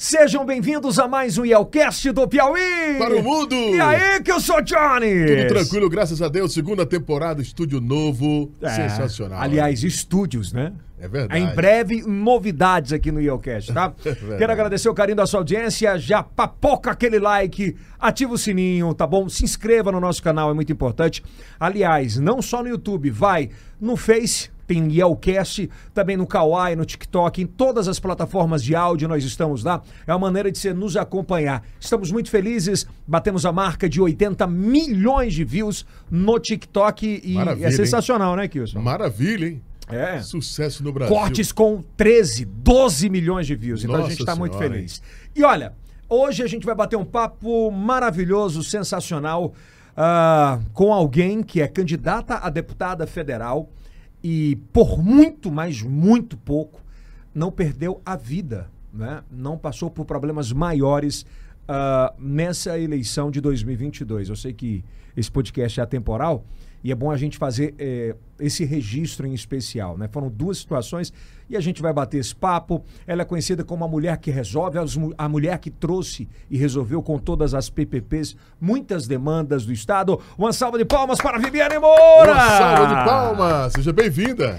Sejam bem-vindos a mais um Yelcast do Piauí! Para o mundo! E aí, que eu sou Johnny! Tudo tranquilo, graças a Deus. Segunda temporada, estúdio novo, É, sensacional. Aliás, estúdios, né? É verdade. Em breve, novidades aqui no Yelcast, tá? verdade. Quero agradecer o carinho da sua audiência. Já papoca aquele like, ativa o sininho, tá bom? Se inscreva no nosso canal, é muito importante. Aliás, não só no YouTube, vai no Face, tem Yelcast, também no Kawaii, no TikTok, em todas as plataformas de áudio nós estamos lá. É uma maneira de você nos acompanhar. Estamos muito felizes, batemos a marca de 80 milhões de views no TikTok e Maravilha, é hein? sensacional, né, Kilson? Maravilha, hein? É. Sucesso no Brasil. Cortes com 13, 12 milhões de views. Então a Nossa gente está muito feliz. E olha, hoje a gente vai bater um papo maravilhoso, sensacional, ah, com alguém que é candidata a deputada federal e por muito, mas muito pouco, não perdeu a vida, né? não passou por problemas maiores ah, nessa eleição de 2022. Eu sei que esse podcast é atemporal e é bom a gente fazer eh, esse registro em especial. Né? Foram duas situações e a gente vai bater esse papo. Ela é conhecida como a mulher que resolve, a mulher que trouxe e resolveu com todas as PPPs muitas demandas do Estado. Uma salva de palmas para Viviane Moura! Uma salva de palmas! Seja bem-vinda!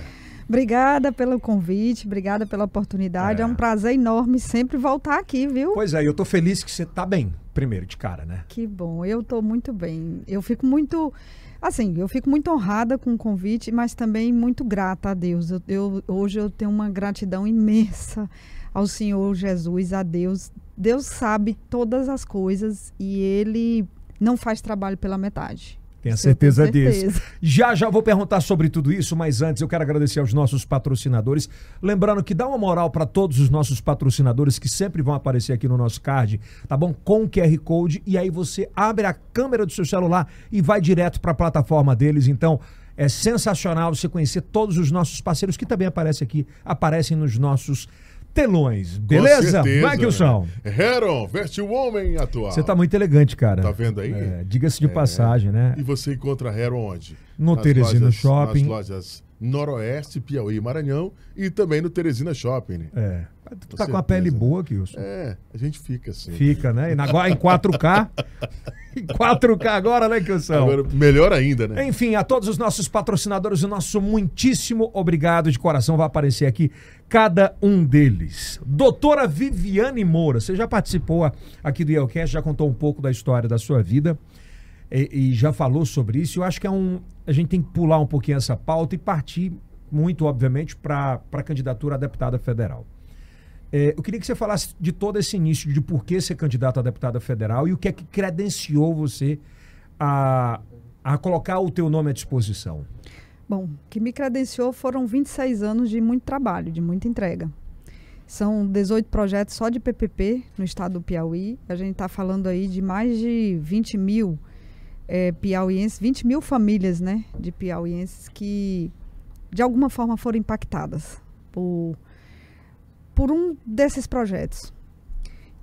Obrigada pelo convite, obrigada pela oportunidade. É. É, um prazer enorme sempre voltar aqui, viu? Pois é, eu tô feliz que você tá bem, primeiro, de cara, né? Que bom, eu estou muito bem. Eu fico muito, assim, eu fico muito honrada com o convite, mas também muito grata a Deus. Eu, eu- hoje eu tenho uma gratidão imensa ao Senhor Jesus, a Deus. Deus sabe todas as coisas e Ele não faz trabalho pela metade. Tenha tenho certeza disso. certeza. Já já vou perguntar sobre tudo isso, mas antes eu quero agradecer aos nossos patrocinadores. Lembrando que dá uma moral para todos os nossos patrocinadores que sempre vão aparecer aqui no nosso card, tá bom? Com o QR Code e aí você abre a câmera do seu celular e vai direto para a plataforma deles. Então, é sensacional você conhecer todos os nossos parceiros que também aparecem aqui, aparecem nos nossos telões. Beleza? Kilson. né? Heron, veste o homem atual. Você tá muito elegante, cara. Tá vendo aí? É, Diga-se de passagem, né? E você encontra Heron onde? No Teresina Shopping. Nas lojas Noroeste, Piauí e Maranhão e também no Teresina Shopping. né? É. Tu tá com a certeza. pele boa, Kilson. É, a gente fica assim. Fica, né? E na- agora em 4K. em 4K agora, né, Kilson? Agora, melhor ainda, né? Enfim, a todos os nossos patrocinadores, o nosso muitíssimo obrigado de coração. Vai aparecer aqui cada um deles. Doutora Viviane Moura, você já participou a- aqui do Yelcast, já contou um pouco da história da sua vida e, e já falou sobre isso. Eu acho que é um. A gente tem que pular um pouquinho essa pauta e partir muito, obviamente, para a candidatura a deputada federal. É, eu queria que você falasse de todo esse início, de por que ser candidato a deputada federal e o que é que credenciou você a, a colocar o teu nome à disposição. Bom, o que me credenciou foram 26 anos de muito trabalho, de muita entrega. São 18 projetos só de PPP no estado do Piauí. A gente está falando aí de mais de 20 mil eh, piauienses, 20 mil famílias né, de piauienses que de alguma forma foram impactadas por, por um desses projetos.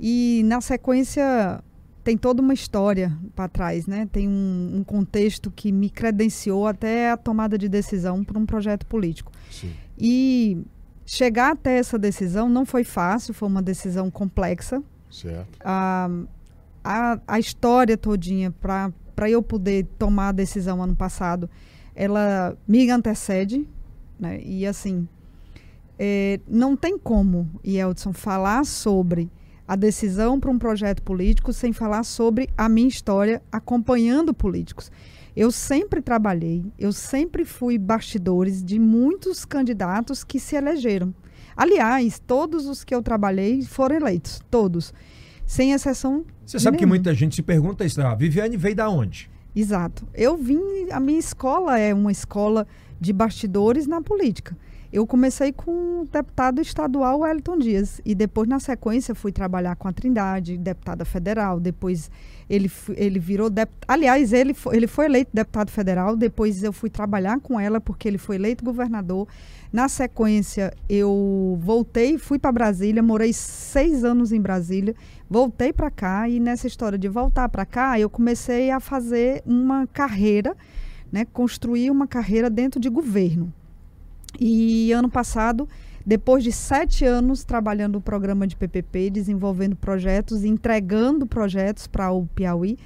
E na sequência tem toda uma história para trás, né? Tem um, um contexto que me credenciou até a tomada de decisão para um projeto político. Sim. E chegar até essa decisão não foi fácil, foi uma decisão complexa. Certo. A, a, a história todinha para eu poder tomar a decisão ano passado, ela me antecede, né? E assim, é, não tem como, Yeldson, falar sobre a decisão para um projeto político sem falar sobre a minha história acompanhando políticos. Eu sempre trabalhei, eu sempre fui bastidores de muitos candidatos que se elegeram. Aliás, todos os que eu trabalhei foram eleitos, todos, sem exceção. Você sabe que nenhum. muita gente se pergunta isso. A Viviane veio da onde? Exato. Eu vim, a minha escola é uma escola de bastidores na política. Eu comecei com o deputado estadual Wellington Dias. E depois na sequência fui trabalhar com a Trindade, deputada federal, depois ele, ele virou deputado, aliás, ele foi, ele foi eleito deputado federal, depois eu fui trabalhar com ela porque ele foi eleito governador. Na sequência, eu voltei, fui para Brasília, morei seis anos em Brasília, voltei para cá. E nessa história de voltar para cá, eu comecei a fazer uma carreira, né, construir uma carreira dentro de governo. E ano passado Depois de sete anos trabalhando o programa de PPP, desenvolvendo projetos, entregando projetos para o Piauí,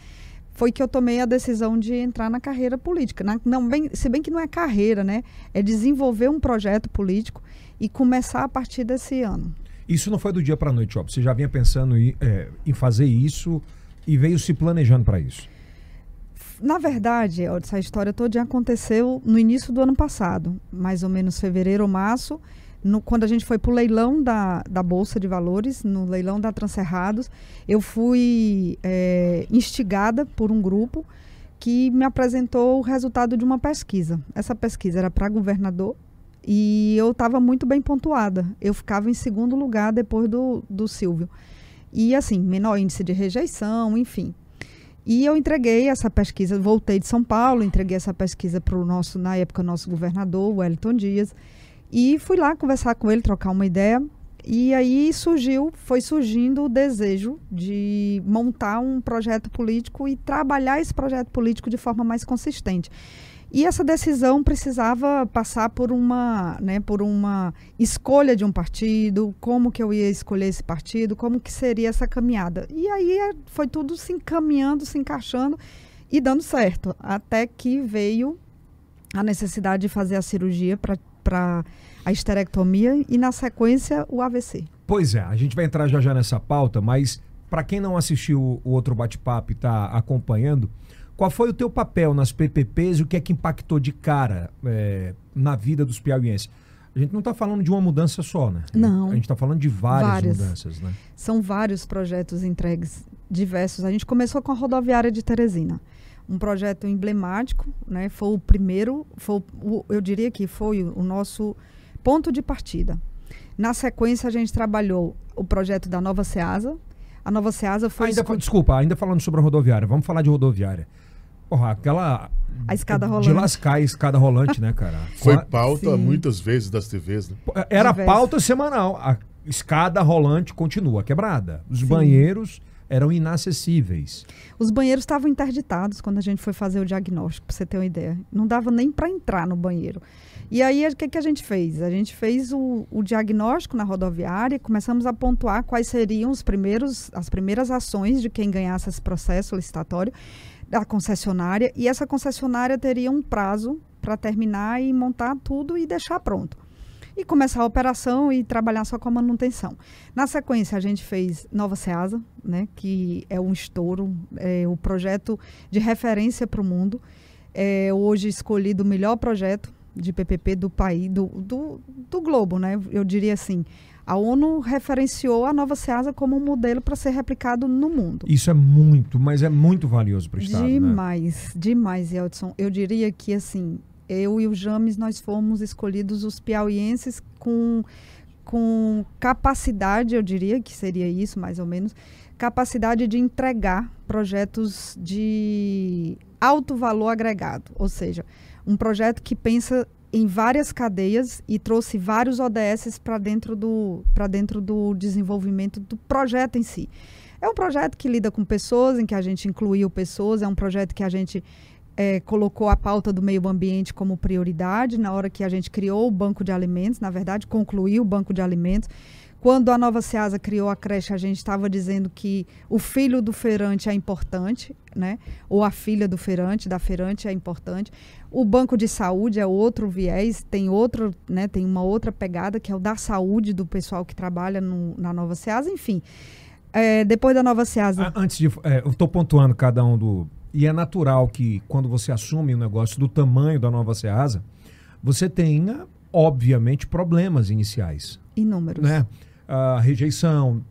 foi que eu tomei a decisão de entrar na carreira política. Na, não, bem, se bem que não é carreira, né? É desenvolver um projeto político e começar a partir desse ano. Isso não foi do dia para a noite, ó. Você já vinha pensando em, é, em fazer isso e veio se planejando para isso? Na verdade, essa história toda aconteceu no início do ano passado, mais ou menos fevereiro ou março, no, quando a gente foi para o leilão da, da Bolsa de Valores, no leilão da Transerrados, eu fui é, instigada por um grupo que me apresentou o resultado de uma pesquisa. Essa pesquisa era para governador e eu estava muito bem pontuada. Eu ficava em segundo lugar depois do, do Silvio. E assim, menor índice de rejeição, enfim. E eu entreguei essa pesquisa, voltei de São Paulo, entreguei essa pesquisa para o nosso, na época, nosso governador, Wellington Dias, e fui lá conversar com ele, trocar uma ideia. E aí surgiu, foi surgindo o desejo de montar um projeto político e trabalhar esse projeto político de forma mais consistente. E essa decisão precisava passar por uma, né, por uma escolha de um partido, como que eu ia escolher esse partido, como que seria essa caminhada. E aí é, foi tudo se encaminhando, se encaixando e dando certo, até que veio a necessidade de fazer a cirurgia para a esterectomia e na sequência o AVC. Pois é, a gente vai entrar já já nessa pauta, mas para quem não assistiu o outro bate-papo e está acompanhando, qual foi o teu papel nas PPPs e o que é que impactou de cara é, na vida dos piauienses? A gente não está falando de uma mudança só, né? Não. A gente está falando de várias, várias, mudanças, né? São vários projetos entregues, diversos. A gente começou com a rodoviária de Teresina. Um projeto emblemático, né? Foi o primeiro, foi o, eu diria que foi o nosso ponto de partida. Na sequência, a gente trabalhou o projeto da Nova Ceasa. A Nova Ceasa foi... Ainda, Desculpa, ainda falando sobre a rodoviária. Vamos falar de rodoviária. Porra, aquela. A escada rolante. De lascar a escada rolante, né, cara? Foi pauta Sim. muitas vezes das TVs, né? Era pauta semanal. A escada rolante continua quebrada. Os Sim. banheiros eram inacessíveis. Os banheiros estavam interditados quando a gente foi fazer o diagnóstico, para você ter uma ideia. Não dava nem para entrar no banheiro. E aí, o que, que a gente fez? A gente fez o, o diagnóstico na rodoviária e começamos a pontuar quais seriam os primeiros, as primeiras ações de quem ganhasse esse processo licitatório da concessionária e essa concessionária teria um prazo para terminar e montar tudo e deixar pronto. E começar a operação e trabalhar só com a manutenção. Na sequência, a gente fez Nova Ceasa, né, que é um estouro, é o projeto de referência para o mundo. É hoje escolhido o melhor projeto de PPP do país, do, do, do globo, né? Eu diria assim. A ONU referenciou a Nova Ceasa como um modelo para ser replicado no mundo. Isso é muito, mas é muito valioso para o Estado. Né? Demais, né? demais, Eldson. Eu diria que, assim, eu e o James, nós fomos escolhidos os piauienses com, com capacidade, eu diria que seria isso, mais ou menos, capacidade de entregar projetos de alto valor agregado. Ou seja, um projeto que pensa em várias cadeias e trouxe vários ODS para dentro, do, dentro do desenvolvimento do projeto em si. É um projeto que lida com pessoas, em que a gente incluiu pessoas, é um projeto que a gente é, colocou a pauta do meio ambiente como prioridade na hora que a gente criou o banco de alimentos, na verdade, concluiu o banco de alimentos. Quando a Nova Ceasa criou a creche, a gente estava dizendo que o filho do feirante é importante, né? Ou a filha do feirante, da feirante é importante. O banco de saúde é outro viés, tem outro, né? Tem uma outra pegada que é o da saúde do pessoal que trabalha no, na Nova Ceasa, enfim. É, depois da Nova Ceasa. Antes de, é, eu estou pontuando cada um do e é natural que quando você assume um negócio do tamanho da Nova Ceasa, você tenha obviamente problemas iniciais. Inúmeros. Né? A rejeição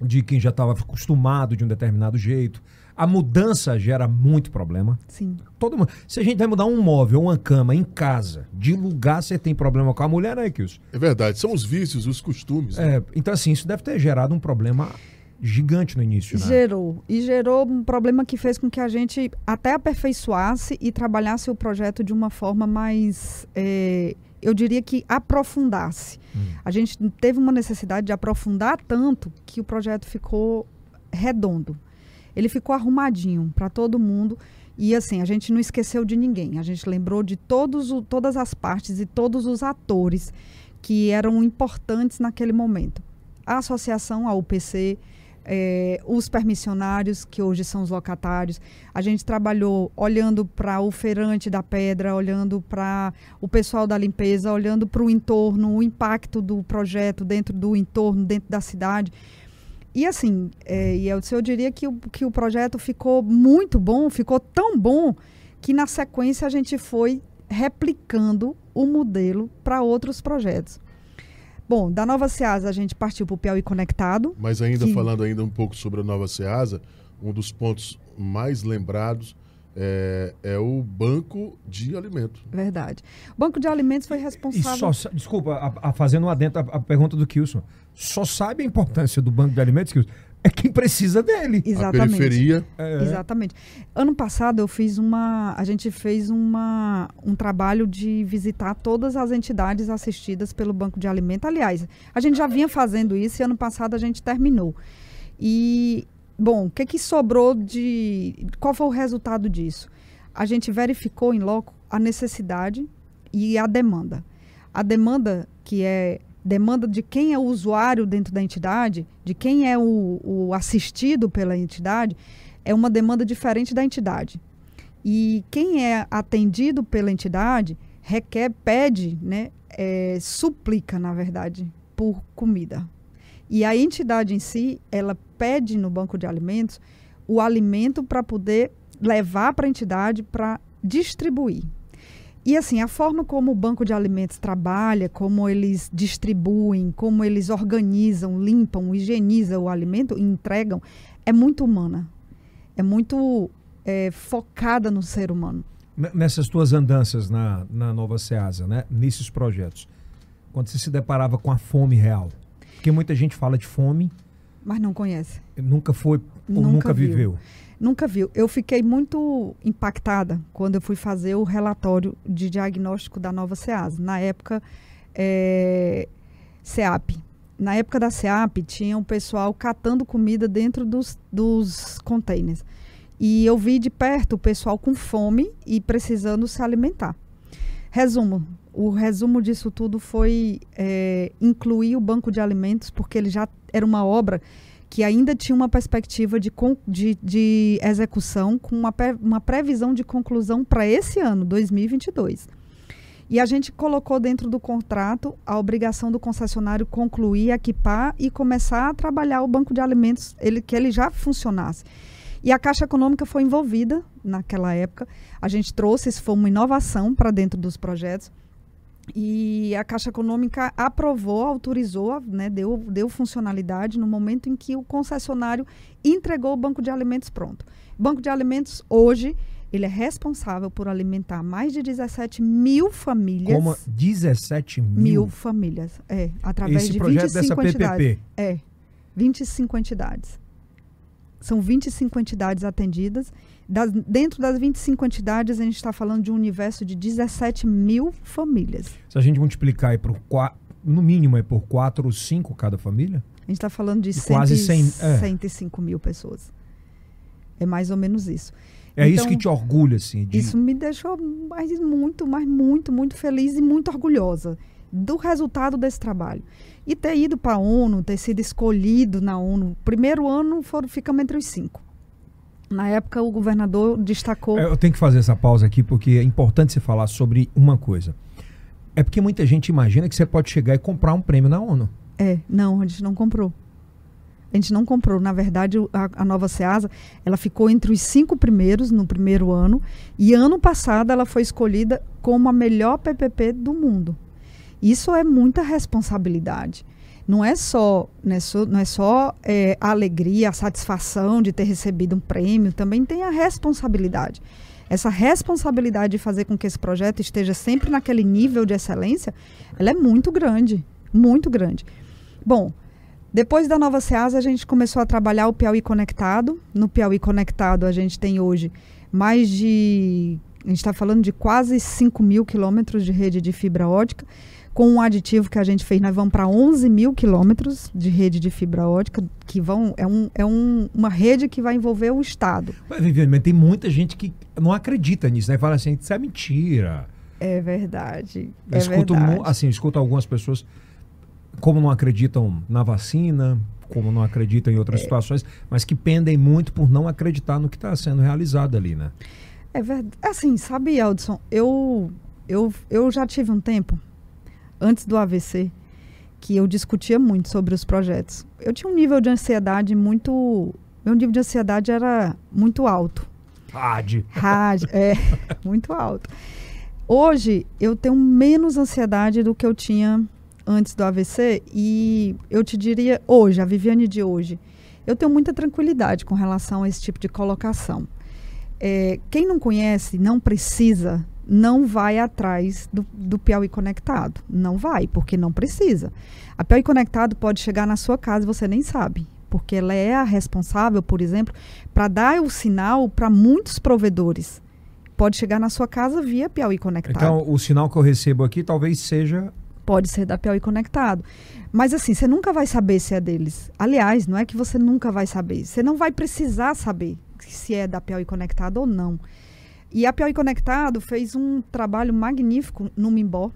de quem já estava acostumado de um determinado jeito. A mudança gera muito problema. Sim. Todo mundo. Se a gente vai mudar um móvel, uma cama em casa, de lugar você tem problema com a mulher, né, Kilson? É verdade. São os vícios, os costumes. Né? É, então, assim, isso deve ter gerado um problema gigante no início, né? Gerou. E gerou um problema que fez com que a gente até aperfeiçoasse e trabalhasse o projeto de uma forma mais. É, eu diria que aprofundasse. Hum. A gente teve uma necessidade de aprofundar tanto que o projeto ficou redondo. Ele ficou arrumadinho para todo mundo. E assim, a gente não esqueceu de ninguém. A gente lembrou de todos o, todas as partes e todos os atores que eram importantes naquele momento. A associação, a UPC, eh, os permissionários, que hoje são os locatários. A gente trabalhou olhando para o feirante da pedra, olhando para o pessoal da limpeza, olhando para o entorno, o impacto do projeto dentro do entorno, dentro da cidade. E assim, e eu, eu diria que o, que o projeto ficou muito bom, ficou tão bom que na sequência a gente foi replicando o modelo para outros projetos. Bom, da Nova Ceasa a gente partiu para o Piauí Conectado. Mas ainda que- falando ainda um pouco sobre a Nova Ceasa, um dos pontos mais lembrados é, é o banco de alimento. Verdade. O Banco de Alimentos foi E responsável. só, desculpa, a, a- fazendo um adentro à pergunta do Kilson. Só sabe a importância do banco de alimentos, Kilson, é quem precisa dele. A Exatamente. periferia, É. Exatamente. Ano passado eu fiz uma, a gente fez uma, um trabalho de visitar todas as entidades assistidas pelo Banco de Alimento. Aliás, a gente já vinha fazendo isso e ano passado a gente terminou. E bom, o que que sobrou de, qual foi o resultado disso? A gente verificou em loco a necessidade e a demanda. A demanda que é demanda de quem é o usuário dentro da entidade, de quem é o, o assistido pela entidade, é uma demanda diferente da entidade. E quem é atendido pela entidade requer, pede, né, é, suplica, na verdade, por comida. E a entidade em si, ela pede no banco de alimentos o alimento para poder levar para a entidade para distribuir. E assim, a forma como o banco de alimentos trabalha, como eles distribuem, como eles organizam, limpam, higienizam o alimento e entregam, é muito humana. É muito é, focada no ser humano. Nessas tuas andanças na, na Nova Ceasa, né? Nesses projetos, quando você se deparava com a fome real, porque muita gente fala de fome, Mas não conhece. nunca foi ou Nunca nunca, viu. Nunca viu. Eu fiquei muito impactada quando eu fui fazer o relatório de diagnóstico da nova SEAS. Na época, é, SEAP. Na época da SEAP, tinha um pessoal catando comida dentro dos, dos containers. E eu vi de perto o pessoal com fome e precisando se alimentar. Resumo. O resumo disso tudo foi é, incluir o banco de alimentos, porque ele já era uma obra que ainda tinha uma perspectiva de, de, de execução com uma, uma previsão de conclusão para esse ano, 2022. E a gente colocou dentro do contrato a obrigação do concessionário concluir, equipar e começar a trabalhar o banco de alimentos, ele, que ele já funcionasse. E a Caixa Econômica foi envolvida naquela época. A gente trouxe, isso foi uma inovação para dentro dos projetos. E a Caixa Econômica aprovou, autorizou, né, deu, deu funcionalidade no momento em que o concessionário entregou o banco de alimentos pronto. Banco de alimentos, hoje, ele é responsável por alimentar mais de 17 mil famílias. Como 17 mil. Mil famílias, é, através Esse de projeto 25 dessa PPP. entidades. É, 25 entidades. São 25 entidades atendidas. Das- dentro das 25 entidades, a gente está falando de um universo de 17 mil famílias. Se a gente multiplicar aí por no mínimo é por 4 ou 5 cada família, A gente está falando de E quase 100, 100, é. 105 mil pessoas. É mais ou menos isso. é isso Então, que te orgulha, assim. De, Isso me deixou mais, muito, mas muito, muito feliz e muito orgulhosa do resultado desse trabalho. E ter ido para a ONU, ter sido escolhido na ONU. Primeiro ano foram, ficamos entre os cinco. Na época, o governador destacou. É, Eu tenho que fazer essa pausa aqui porque é importante você falar sobre uma coisa. É porque muita gente imagina que você pode chegar e comprar um prêmio na ONU. É, não, a gente não comprou. A gente não comprou. Na verdade, a, a nova SEASA, ela ficou entre os cinco primeiros no primeiro ano. E ano passado ela foi escolhida como a melhor PPP do mundo. Isso é muita responsabilidade. Não é só, é só, não é só é, a alegria, a satisfação de ter recebido um prêmio, também tem a responsabilidade. Essa responsabilidade de fazer com que esse projeto esteja sempre naquele nível de excelência, ela é muito grande, muito grande. Bom, depois da Nova Ceasa, a gente começou a trabalhar o Piauí Conectado. No Piauí Conectado, a gente tem hoje mais de. A gente está falando de quase 5 mil quilômetros de rede de fibra ótica. Com um aditivo que a gente fez, nós vamos para 11 mil quilômetros de rede de fibra ótica, que vão. É, um, é um, uma rede que vai envolver o Estado. Mas, Viviane, mas tem muita gente que não acredita nisso, né? Fala assim, isso é mentira. É verdade. Eu É escuto, verdade. assim, escuto algumas pessoas como não acreditam na vacina, como não acreditam em É. outras situações, mas que pendem muito por não acreditar no que está sendo realizado ali, né? É verdade. Assim, sabe, Aldson, eu, eu, eu já tive um tempo, antes do AVC, que eu discutia muito sobre os projetos. Eu tinha um nível de ansiedade muito. Meu nível de ansiedade era muito alto. Rádio. Rádio, é, muito alto. Hoje, eu tenho menos ansiedade do que eu tinha antes do AVC e eu te diria, hoje, a Viviane de hoje, eu tenho muita tranquilidade com relação a esse tipo de colocação. É, quem não conhece, não precisa, não vai atrás do, do Piauí Conectado. Não vai, porque não precisa. A Piauí Conectado pode chegar na sua casa e você nem sabe. Porque ela é a responsável, por exemplo, para dar o sinal para muitos provedores. Pode chegar na sua casa via Piauí Conectado. Então, o sinal que eu recebo aqui talvez seja. Pode ser da Piauí Conectado. Mas assim, você nunca vai saber se é deles. Aliás, não é que você nunca vai saber. Você não vai precisar saber se é da Piauí Conectado ou não. E a Piauí Conectado fez um trabalho magnífico no Mimbó.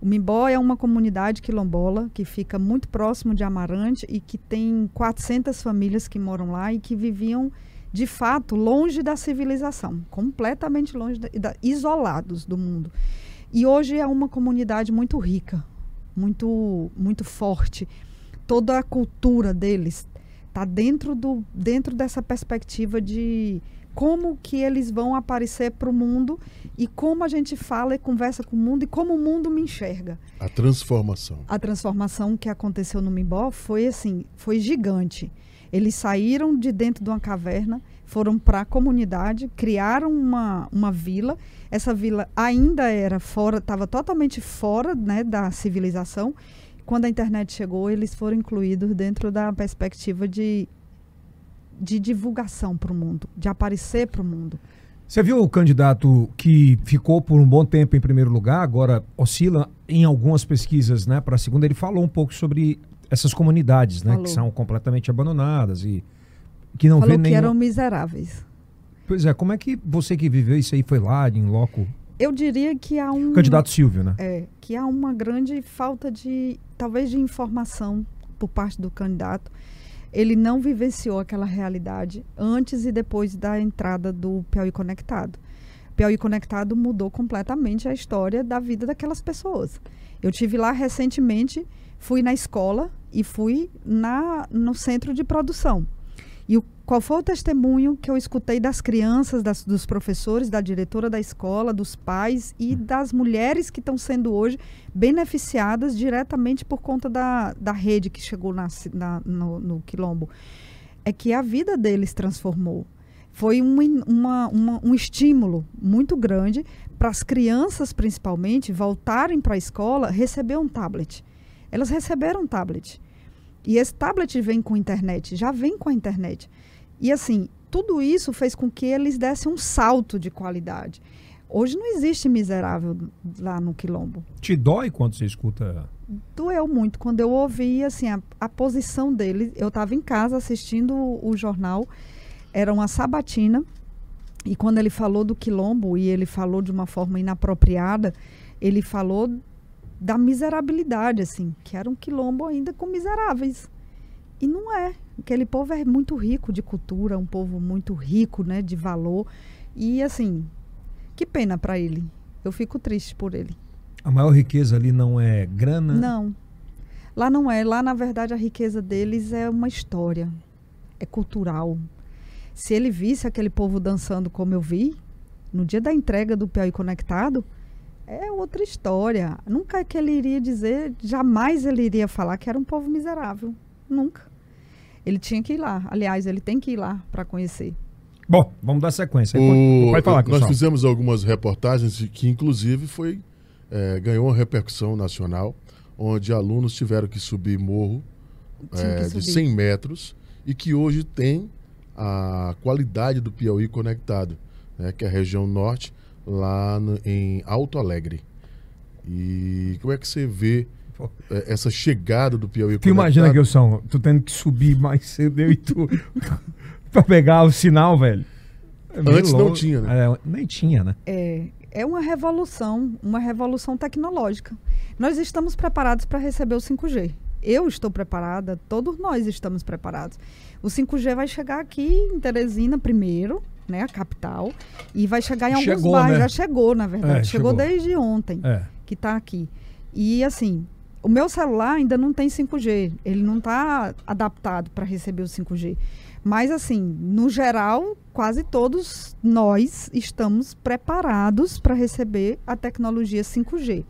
O Mimbó é uma comunidade quilombola que fica muito próximo de Amarante e que tem 400 famílias que moram lá e que viviam, de fato, longe da civilização, completamente longe, da, da, isolados do mundo. E hoje é uma comunidade muito rica, muito, muito forte. Toda a cultura deles está dentro, do, dentro dessa perspectiva de como que eles vão aparecer para o mundo e como a gente fala e conversa com o mundo e como o mundo me enxerga. A transformação. A transformação que aconteceu no Mimbó foi assim, foi gigante. Eles saíram de dentro de uma caverna, foram para a comunidade, criaram uma, uma vila. Essa vila ainda era fora, estava totalmente fora né, da civilização. Quando a internet chegou, eles foram incluídos dentro da perspectiva de de divulgação para o mundo, de aparecer para o mundo. Você viu o candidato que ficou por um bom tempo em primeiro lugar, agora oscila em algumas pesquisas, né, para a segunda. Ele falou um pouco sobre essas comunidades, né, Falou. que são completamente abandonadas e que não Falou vê que nenhum. eram miseráveis. Pois é, como é que você que viveu isso aí foi lá em loco? Eu diria que há um candidato Silvio, né? é, que há uma grande falta de, talvez, de informação por parte do candidato. Ele não vivenciou aquela realidade antes e depois da entrada do Piauí Conectado. Piauí Conectado mudou completamente a história da vida daquelas pessoas. Eu tive lá recentemente, fui na escola e fui na, no centro de produção. E o, qual foi o testemunho que eu escutei das crianças, das, dos professores, da diretora da escola, dos pais e das mulheres que estão sendo hoje beneficiadas diretamente por conta da, da rede que chegou na, na- no, no Quilombo? É que a vida deles transformou. Foi um, uma- uma- um estímulo muito grande para as crianças, principalmente, voltarem para a escola, receber um tablet. Elas receberam um tablet. E esse tablet vem com internet, já vem com a internet. E assim, tudo isso fez com que eles dessem um salto de qualidade. Hoje não existe miserável lá no Quilombo. Te dói quando você escuta. Doeu muito quando eu ouvi assim, a, a posição dele. Eu estava em casa assistindo o, o jornal, era uma sabatina, e quando ele falou do Quilombo, e ele falou de uma forma inapropriada, ele falou da miserabilidade, assim, que era um quilombo ainda com miseráveis. E não é. Aquele povo é muito rico de cultura, um povo muito rico, né, de valor. E assim, que pena para ele. Eu fico triste por ele. A maior riqueza ali não é grana. Não. Lá não é. Lá, na verdade, a riqueza deles é uma história. É cultural. Se ele visse aquele povo dançando como eu vi, no dia da entrega do Piauí Conectado, é outra história. Nunca que ele iria dizer, jamais ele iria falar que era um povo miserável. Nunca. Ele tinha que ir lá. Aliás, ele tem que ir lá para conhecer. Bom, vamos dar sequência. O- pode, falar, nós fizemos algumas reportagens de- que, inclusive, foi é, ganhou uma repercussão nacional, onde alunos tiveram que subir morro é, que de subir. 100 metros e que hoje tem a qualidade do Piauí conectado, né, que é a região norte, lá no- em Alto Alegre. E como é que você vê Pô. é, essa chegada do Piauí Tu imagina, conectado? Gilson, tu tendo que subir mais cedo e tu pra pegar o sinal, velho. É Antes não louco. tinha, né? É, nem tinha, né? É, é uma revolução, uma revolução tecnológica. Nós estamos preparados para receber o 5G. Eu estou preparada, todos nós estamos preparados. O 5G vai chegar aqui em Teresina primeiro, né, a capital, e vai chegar em alguns Chegou, bairros. né? Já chegou, na verdade. É, chegou, chegou. desde ontem É. que está aqui. E assim, o meu celular ainda não tem 5G. Ele não está adaptado para receber o 5G. Mas assim, no geral, quase todos nós estamos preparados para receber a tecnologia 5G.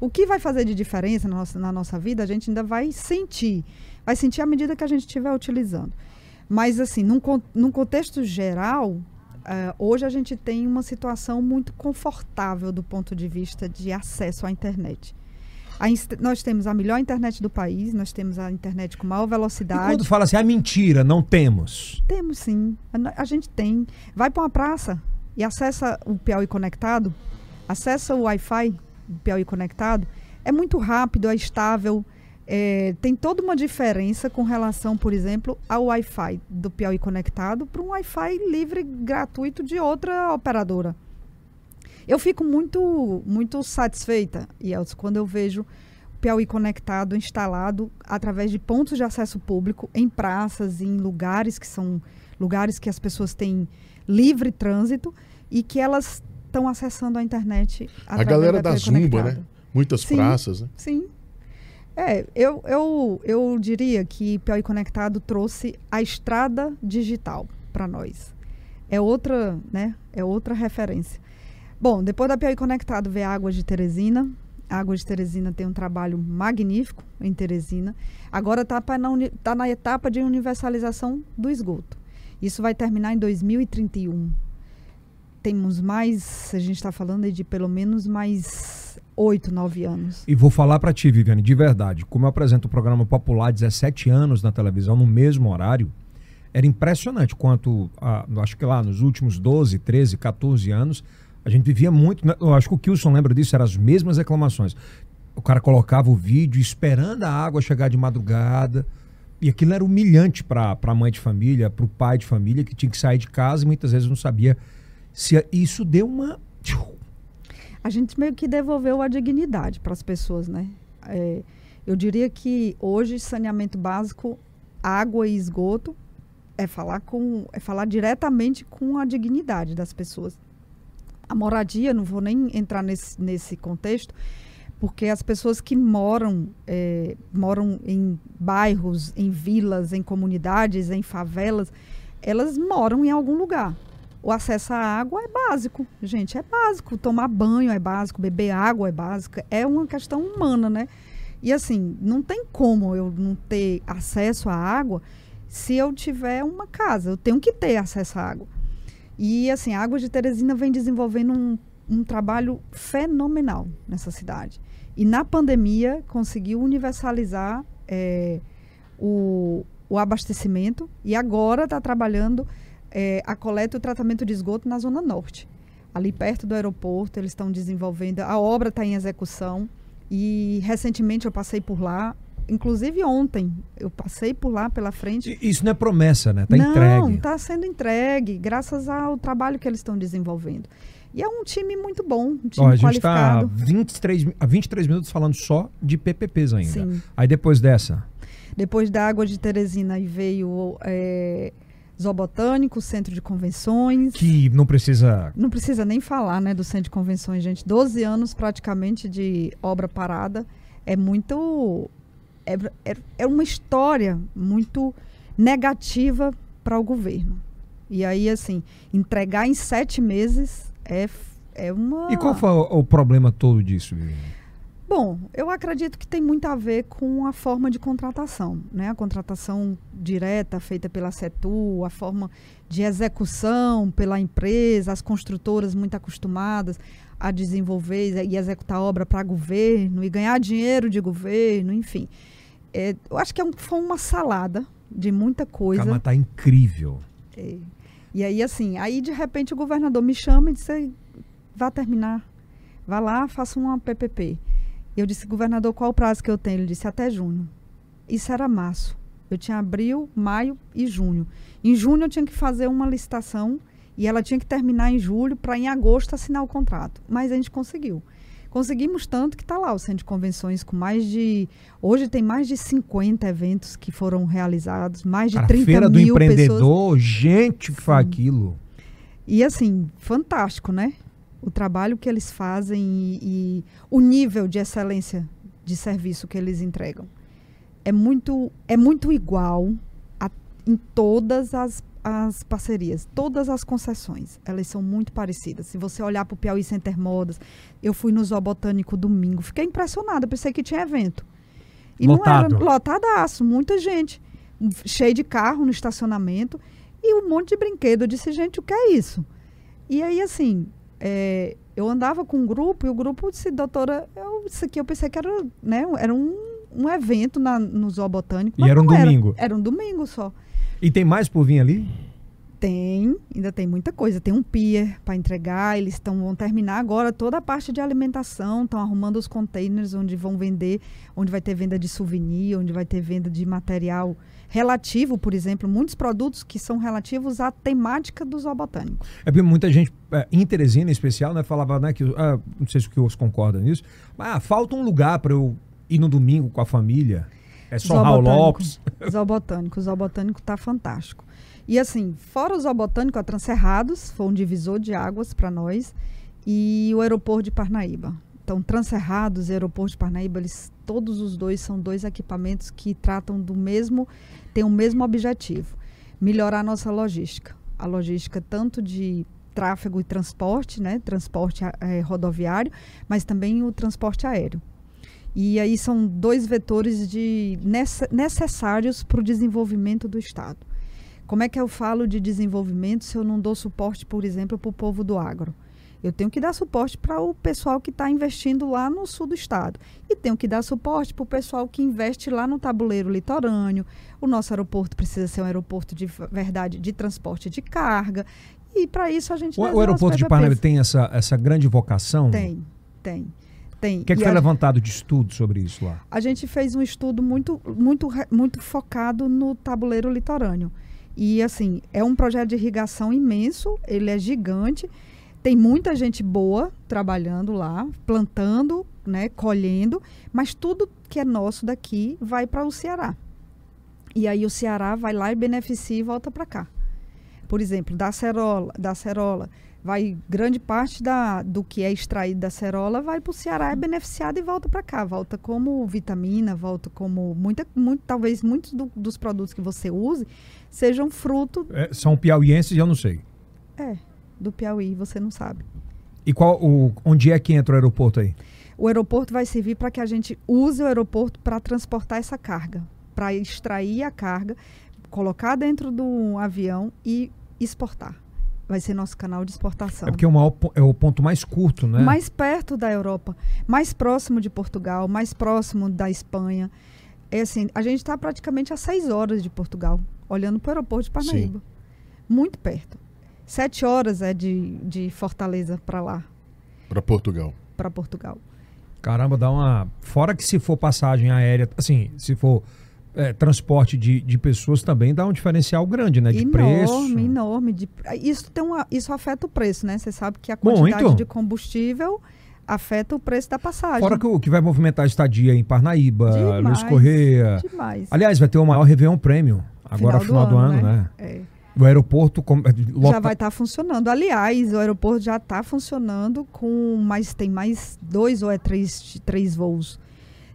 O que vai fazer de diferença na nossa, na nossa vida, a gente ainda vai sentir. Vai sentir à medida que a gente estiver utilizando. Mas, assim, num, num contexto geral, eh, hoje a gente tem uma situação muito confortável do ponto de vista de acesso à internet. Inst- nós temos a melhor internet do país, nós temos a internet com maior E velocidade. quando fala assim, ah, mentira, não temos. Temos sim. A, a gente tem. Vai para uma praça e acessa o Piauí Conectado, acessa o Wi-Fi do Piauí Conectado. É muito rápido, é estável. É, tem toda uma diferença com relação, por exemplo, ao Wi-Fi do Piauí Conectado para um Wi-Fi livre, gratuito de outra operadora. Eu fico muito, muito satisfeita, Yeltsin, quando eu vejo o Piauí Conectado instalado através de pontos de acesso público em praças, em lugares que são lugares que as pessoas têm livre trânsito e que elas estão acessando a internet A galera da Piauí Zumba, né? Muitas Sim. praças, né? Sim. É, eu, eu, eu diria que Piauí Conectado trouxe a estrada digital para nós. É outra, né? É outra referência. Bom, depois da Piauí Conectado veio a Água de Teresina. A Água de Teresina tem um trabalho magnífico em Teresina. Agora está na, tá na etapa de universalização do esgoto. Isso vai terminar em 2031. Temos mais, a gente está falando de pelo menos mais oito, nove anos. E vou falar pra ti, Viviane, de verdade. Como eu apresento o programa popular há 17 anos na televisão, no mesmo horário, era impressionante quanto, a, acho que lá nos últimos 12, 13, 14 anos, a gente vivia muito. né? Eu acho que o Kilson lembra disso, eram as mesmas reclamações. O cara colocava o vídeo esperando a água chegar de madrugada. E aquilo era humilhante para a mãe de família, para o pai de família, que tinha que sair de casa e muitas vezes não sabia se isso deu uma. A gente meio que devolveu a dignidade para as pessoas, né? É, eu diria que hoje saneamento básico, água e esgoto é falar com é falar diretamente com a dignidade das pessoas. A moradia, não vou nem entrar nesse, nesse contexto, porque as pessoas que moram é, moram em bairros, em vilas, em comunidades, em favelas, elas moram em algum lugar. O acesso à água é básico, gente, é básico. Tomar banho é básico, beber água é básico. É uma questão humana, né? E assim, não tem como eu não ter acesso à água se eu tiver uma casa. Eu tenho que ter acesso à água. E assim, a Água de Teresina vem desenvolvendo um, um trabalho fenomenal nessa cidade. E na pandemia conseguiu universalizar eh, o, o abastecimento e agora está trabalhando eh, a coleta e o tratamento de esgoto na Zona Norte. Ali perto do aeroporto, eles estão desenvolvendo, a obra está em execução e recentemente eu passei por lá, inclusive ontem eu passei por lá pela frente. Isso não é promessa, né? Tá Não, entregue. está sendo entregue, graças ao trabalho que eles estão desenvolvendo. E é um time muito bom, um time Ó, a gente está qualificado. 23, mi- há 23 minutos falando só de PPPs ainda. Sim. Aí depois dessa, Depois da Água de Teresina veio é, Zoobotânico, Centro de Convenções. que não precisa. Não precisa nem falar, né, do Centro de Convenções, gente. 12 anos praticamente de obra parada. É muito. É, é, é uma história muito negativa para o governo. E aí, assim, entregar em sete meses é, é uma. E qual foi o, o problema todo disso, Viviane? Bom, eu acredito que tem muito a ver com a forma de contratação, né? A contratação direta feita pela CETU, a forma de execução pela empresa, as construtoras muito acostumadas a desenvolver e executar obra para governo e ganhar dinheiro de governo, enfim. É, eu acho que é um- foi uma salada de muita coisa. Cama tá incrível. É. E aí, assim, aí de repente o governador me chama e disse: vá terminar, vá lá, faça uma PPP. Eu disse: governador, qual o prazo que eu tenho? Ele disse: até junho. Isso era março. Eu tinha abril, maio e junho. Em junho eu tinha que fazer uma licitação E ela tinha que terminar em julho para em agosto assinar o contrato. Mas a gente conseguiu. Conseguimos tanto que está lá o centro de convenções com mais de. Hoje tem mais de 50 eventos que foram realizados, mais de Cara, 30 Feira do mil pessoas. empreendedor, gente que faz aquilo. E assim, fantástico, né? O trabalho que eles fazem e, e o nível de excelência de serviço que eles entregam. É muito, é muito igual a- em todas as, as parcerias, todas as concessões. Elas são muito parecidas. Se você olhar para o Piauí Center Modas, eu fui no Zoobotânico domingo, fiquei impressionada, pensei que tinha evento. E Lotado. não era lotadaço, muita gente, cheio de carro no estacionamento e um monte de brinquedo. Eu disse, gente, o que é isso? E aí, assim, é, eu andava com um grupo e o grupo disse, doutora, eu, isso aqui eu pensei que era, né, era um, um evento na, no Zoobotânico. E mas era um domingo. Era um domingo só. E tem mais por vir ali? Tem, ainda tem muita coisa. Tem um pier para entregar. Eles tão, vão terminar agora toda a parte de alimentação. Estão arrumando os containers onde vão vender, onde vai ter venda de souvenir, onde vai ter venda de material relativo, por exemplo, muitos produtos que são relativos à temática do zoobotânico. É porque muita gente, é, em Teresina em especial, né, falava, né, que, ah, não sei se os concorda nisso, mas ah, falta um lugar para eu ir no domingo com a família. É só Raul. Lopes. Zoobotânico. O zoobotânico está fantástico. E assim, fora o zoobotânico, a Transcerrados foi um divisor de águas para nós e o aeroporto de Parnaíba. Então, Transcerrados e aeroporto de Parnaíba, eles, todos os dois são dois equipamentos que tratam do mesmo, têm o mesmo objetivo, melhorar a nossa logística. A logística tanto de tráfego e transporte, né, transporte eh, rodoviário, mas também o transporte aéreo. E aí são dois vetores de nece- necessários para o desenvolvimento do Estado. Como é que eu falo de desenvolvimento se eu não dou suporte, por exemplo, para o povo do agro? Eu tenho que dar suporte para o pessoal que está investindo lá no sul do estado. E tenho que dar suporte para o pessoal que investe lá no tabuleiro litorâneo. O nosso aeroporto precisa ser um aeroporto de verdade de transporte de carga. E para isso a gente O, o aeroporto de. Parnaíba tem essa, essa grande vocação? Tem, tem. Tem. O que, é que foi a- levantado de estudo sobre isso lá? a gente fez um estudo muito, muito, muito focado no tabuleiro litorâneo. E, assim, é um projeto de irrigação imenso, ele é gigante, tem muita gente boa trabalhando lá, plantando, né, colhendo, mas tudo que é nosso daqui vai para o Ceará. E aí o Ceará vai lá e beneficia e volta para cá. Por exemplo, da acerola, da acerola, vai grande parte da, do que é extraído da acerola vai para o Ceará, é beneficiado e volta para cá. Volta como vitamina, volta como muita, muito, talvez muitos do- dos produtos que você use sejam fruto É, são piauienses, eu não sei. é, do Piauí, você não sabe. E qual, o, onde é que entra o aeroporto aí? O aeroporto vai servir para que a gente use o aeroporto para transportar essa carga, para extrair a carga, colocar dentro do avião e exportar. Vai ser nosso canal de exportação. É porque é o, maior po- é o ponto mais curto, né? mais perto da Europa, mais próximo de Portugal, mais próximo da Espanha. É assim, a gente está praticamente a seis horas de Portugal, olhando para o aeroporto de Parnaíba. Muito perto. Sete horas é de, de Fortaleza para lá, Para Portugal. para Portugal. Caramba, dá uma. Fora que se for passagem aérea, assim, se for é, transporte de, de pessoas também dá um diferencial grande, né? De enorme, preço. enorme. De, isso, tem uma, isso afeta o preço, né? Você sabe que a quantidade Muito. de combustível afeta o preço da passagem. Fora que o que vai movimentar a estadia em Parnaíba, Demais, Luiz Correia. Demais. Aliás, vai ter o maior Réveillon Premium. Agora, no final do ano, né? É. O aeroporto com- é, Já vai estar funcionando. Aliás, o aeroporto já está funcionando com mais tem mais dois ou é três, três voos.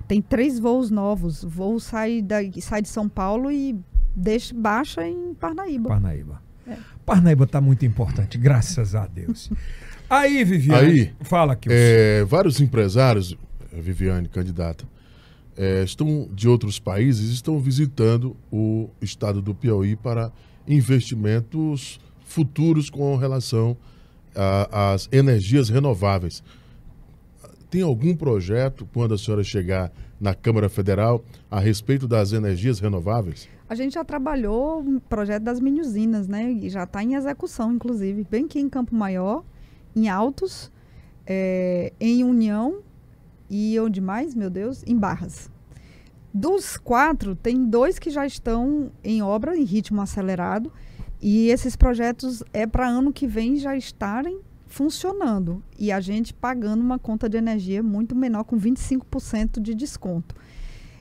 Tem três voos novos. O voo sai, da, sai de São Paulo e deixa, baixa em Parnaíba. Parnaíba. É. Parnaíba tá muito importante, graças a Deus. Aí, Viviane, Aí, fala aqui. É, vários empresários, eh, Viviane, candidata, eh, estão de outros países estão visitando o estado do Piauí para investimentos futuros com relação às energias renováveis. Tem algum projeto, quando a senhora chegar na Câmara Federal, a respeito das energias renováveis? A gente já trabalhou no projeto das mini-usinas, né? E já está em execução, inclusive. Bem aqui em Campo Maior, em Altos, eh, em União e onde mais, meu Deus? Em Barras. Dos quatro, tem dois que já estão em obra, em ritmo acelerado. E esses projetos é para ano que vem já estarem funcionando e a gente pagando uma conta de energia muito menor, com 25% de desconto.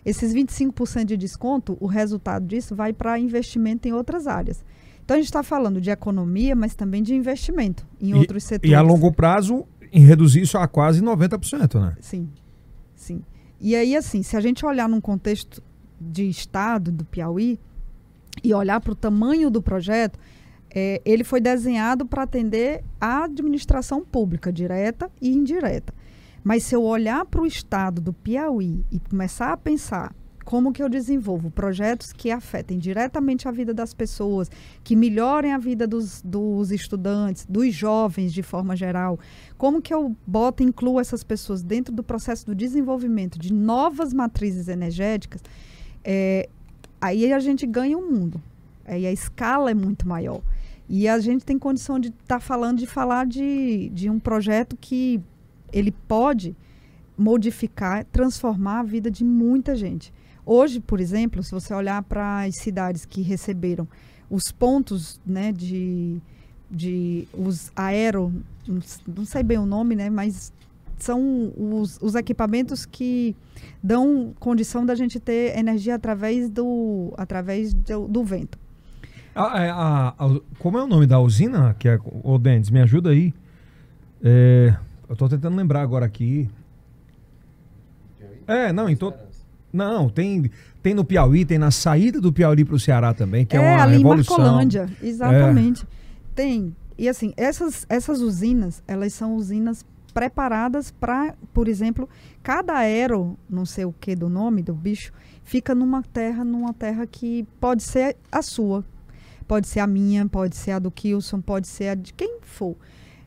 Esses 25% de desconto, o resultado disso vai para investimento em outras áreas. Então a gente está falando de economia, mas também de investimento em E- outros setores. E a longo prazo, em reduzir isso a quase 90%, né? Sim, sim. E aí, assim, se a gente olhar num contexto de estado do Piauí e olhar para o tamanho do projeto, é, ele foi desenhado para atender a administração pública, direta e indireta. Mas se eu olhar para o estado do Piauí e começar a pensar como que eu desenvolvo projetos que afetem diretamente a vida das pessoas, que melhorem a vida dos, dos estudantes, dos jovens de forma geral, como que eu boto e incluo essas pessoas dentro do processo do desenvolvimento de novas matrizes energéticas, é, aí a gente ganha o mundo. Aí a escala é muito maior. E a gente tem condição de estar falando de falar de, de um projeto que ele pode modificar, transformar a vida de muita gente. Hoje, por exemplo, se você olhar para as cidades que receberam os pontos né, de, de os aero, não sei bem o nome, né, mas são os, os equipamentos que dão condição da gente ter energia através do, através do, do vento. A- é, a- a- como é o nome da usina? Que é, ô, Dendes, me ajuda aí. É, eu tô tentando lembrar agora aqui. É, não, então. Não, tem, tem no Piauí, tem na saída do Piauí para o Ceará também, que é, uma ali revolução. em Marcolândia, exatamente. Tem. E assim, essas, essas usinas, elas são usinas preparadas para, por exemplo, cada aero, não sei o que do nome do bicho, fica numa terra, numa terra que pode ser a sua, pode ser a minha, pode ser a do Kilson, pode ser a de quem for.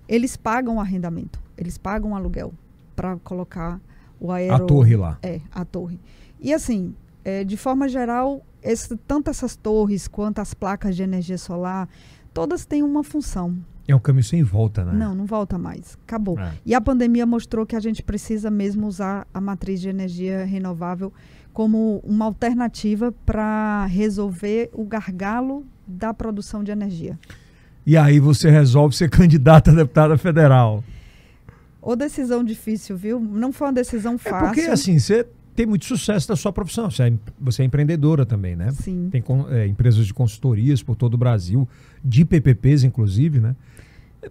Eles pagam o arrendamento, eles pagam o aluguel para colocar o aero. A torre lá. É, a torre. E assim, é, de forma geral, esse- tanto essas torres quanto as placas de energia solar, todas têm uma função. É um caminho sem volta, né? Não, não volta mais. Acabou. É. E a pandemia mostrou que a gente precisa mesmo usar a matriz de energia renovável como uma alternativa para resolver o gargalo da produção de energia. E aí você resolve ser candidata a deputada federal. Ou decisão difícil, viu? Não foi uma decisão É fácil. porque, assim, você tem muito sucesso da sua profissão. Você é, você é empreendedora também, né? Sim. Tem é, empresas de consultorias por todo o Brasil, de PPPs, inclusive, né? O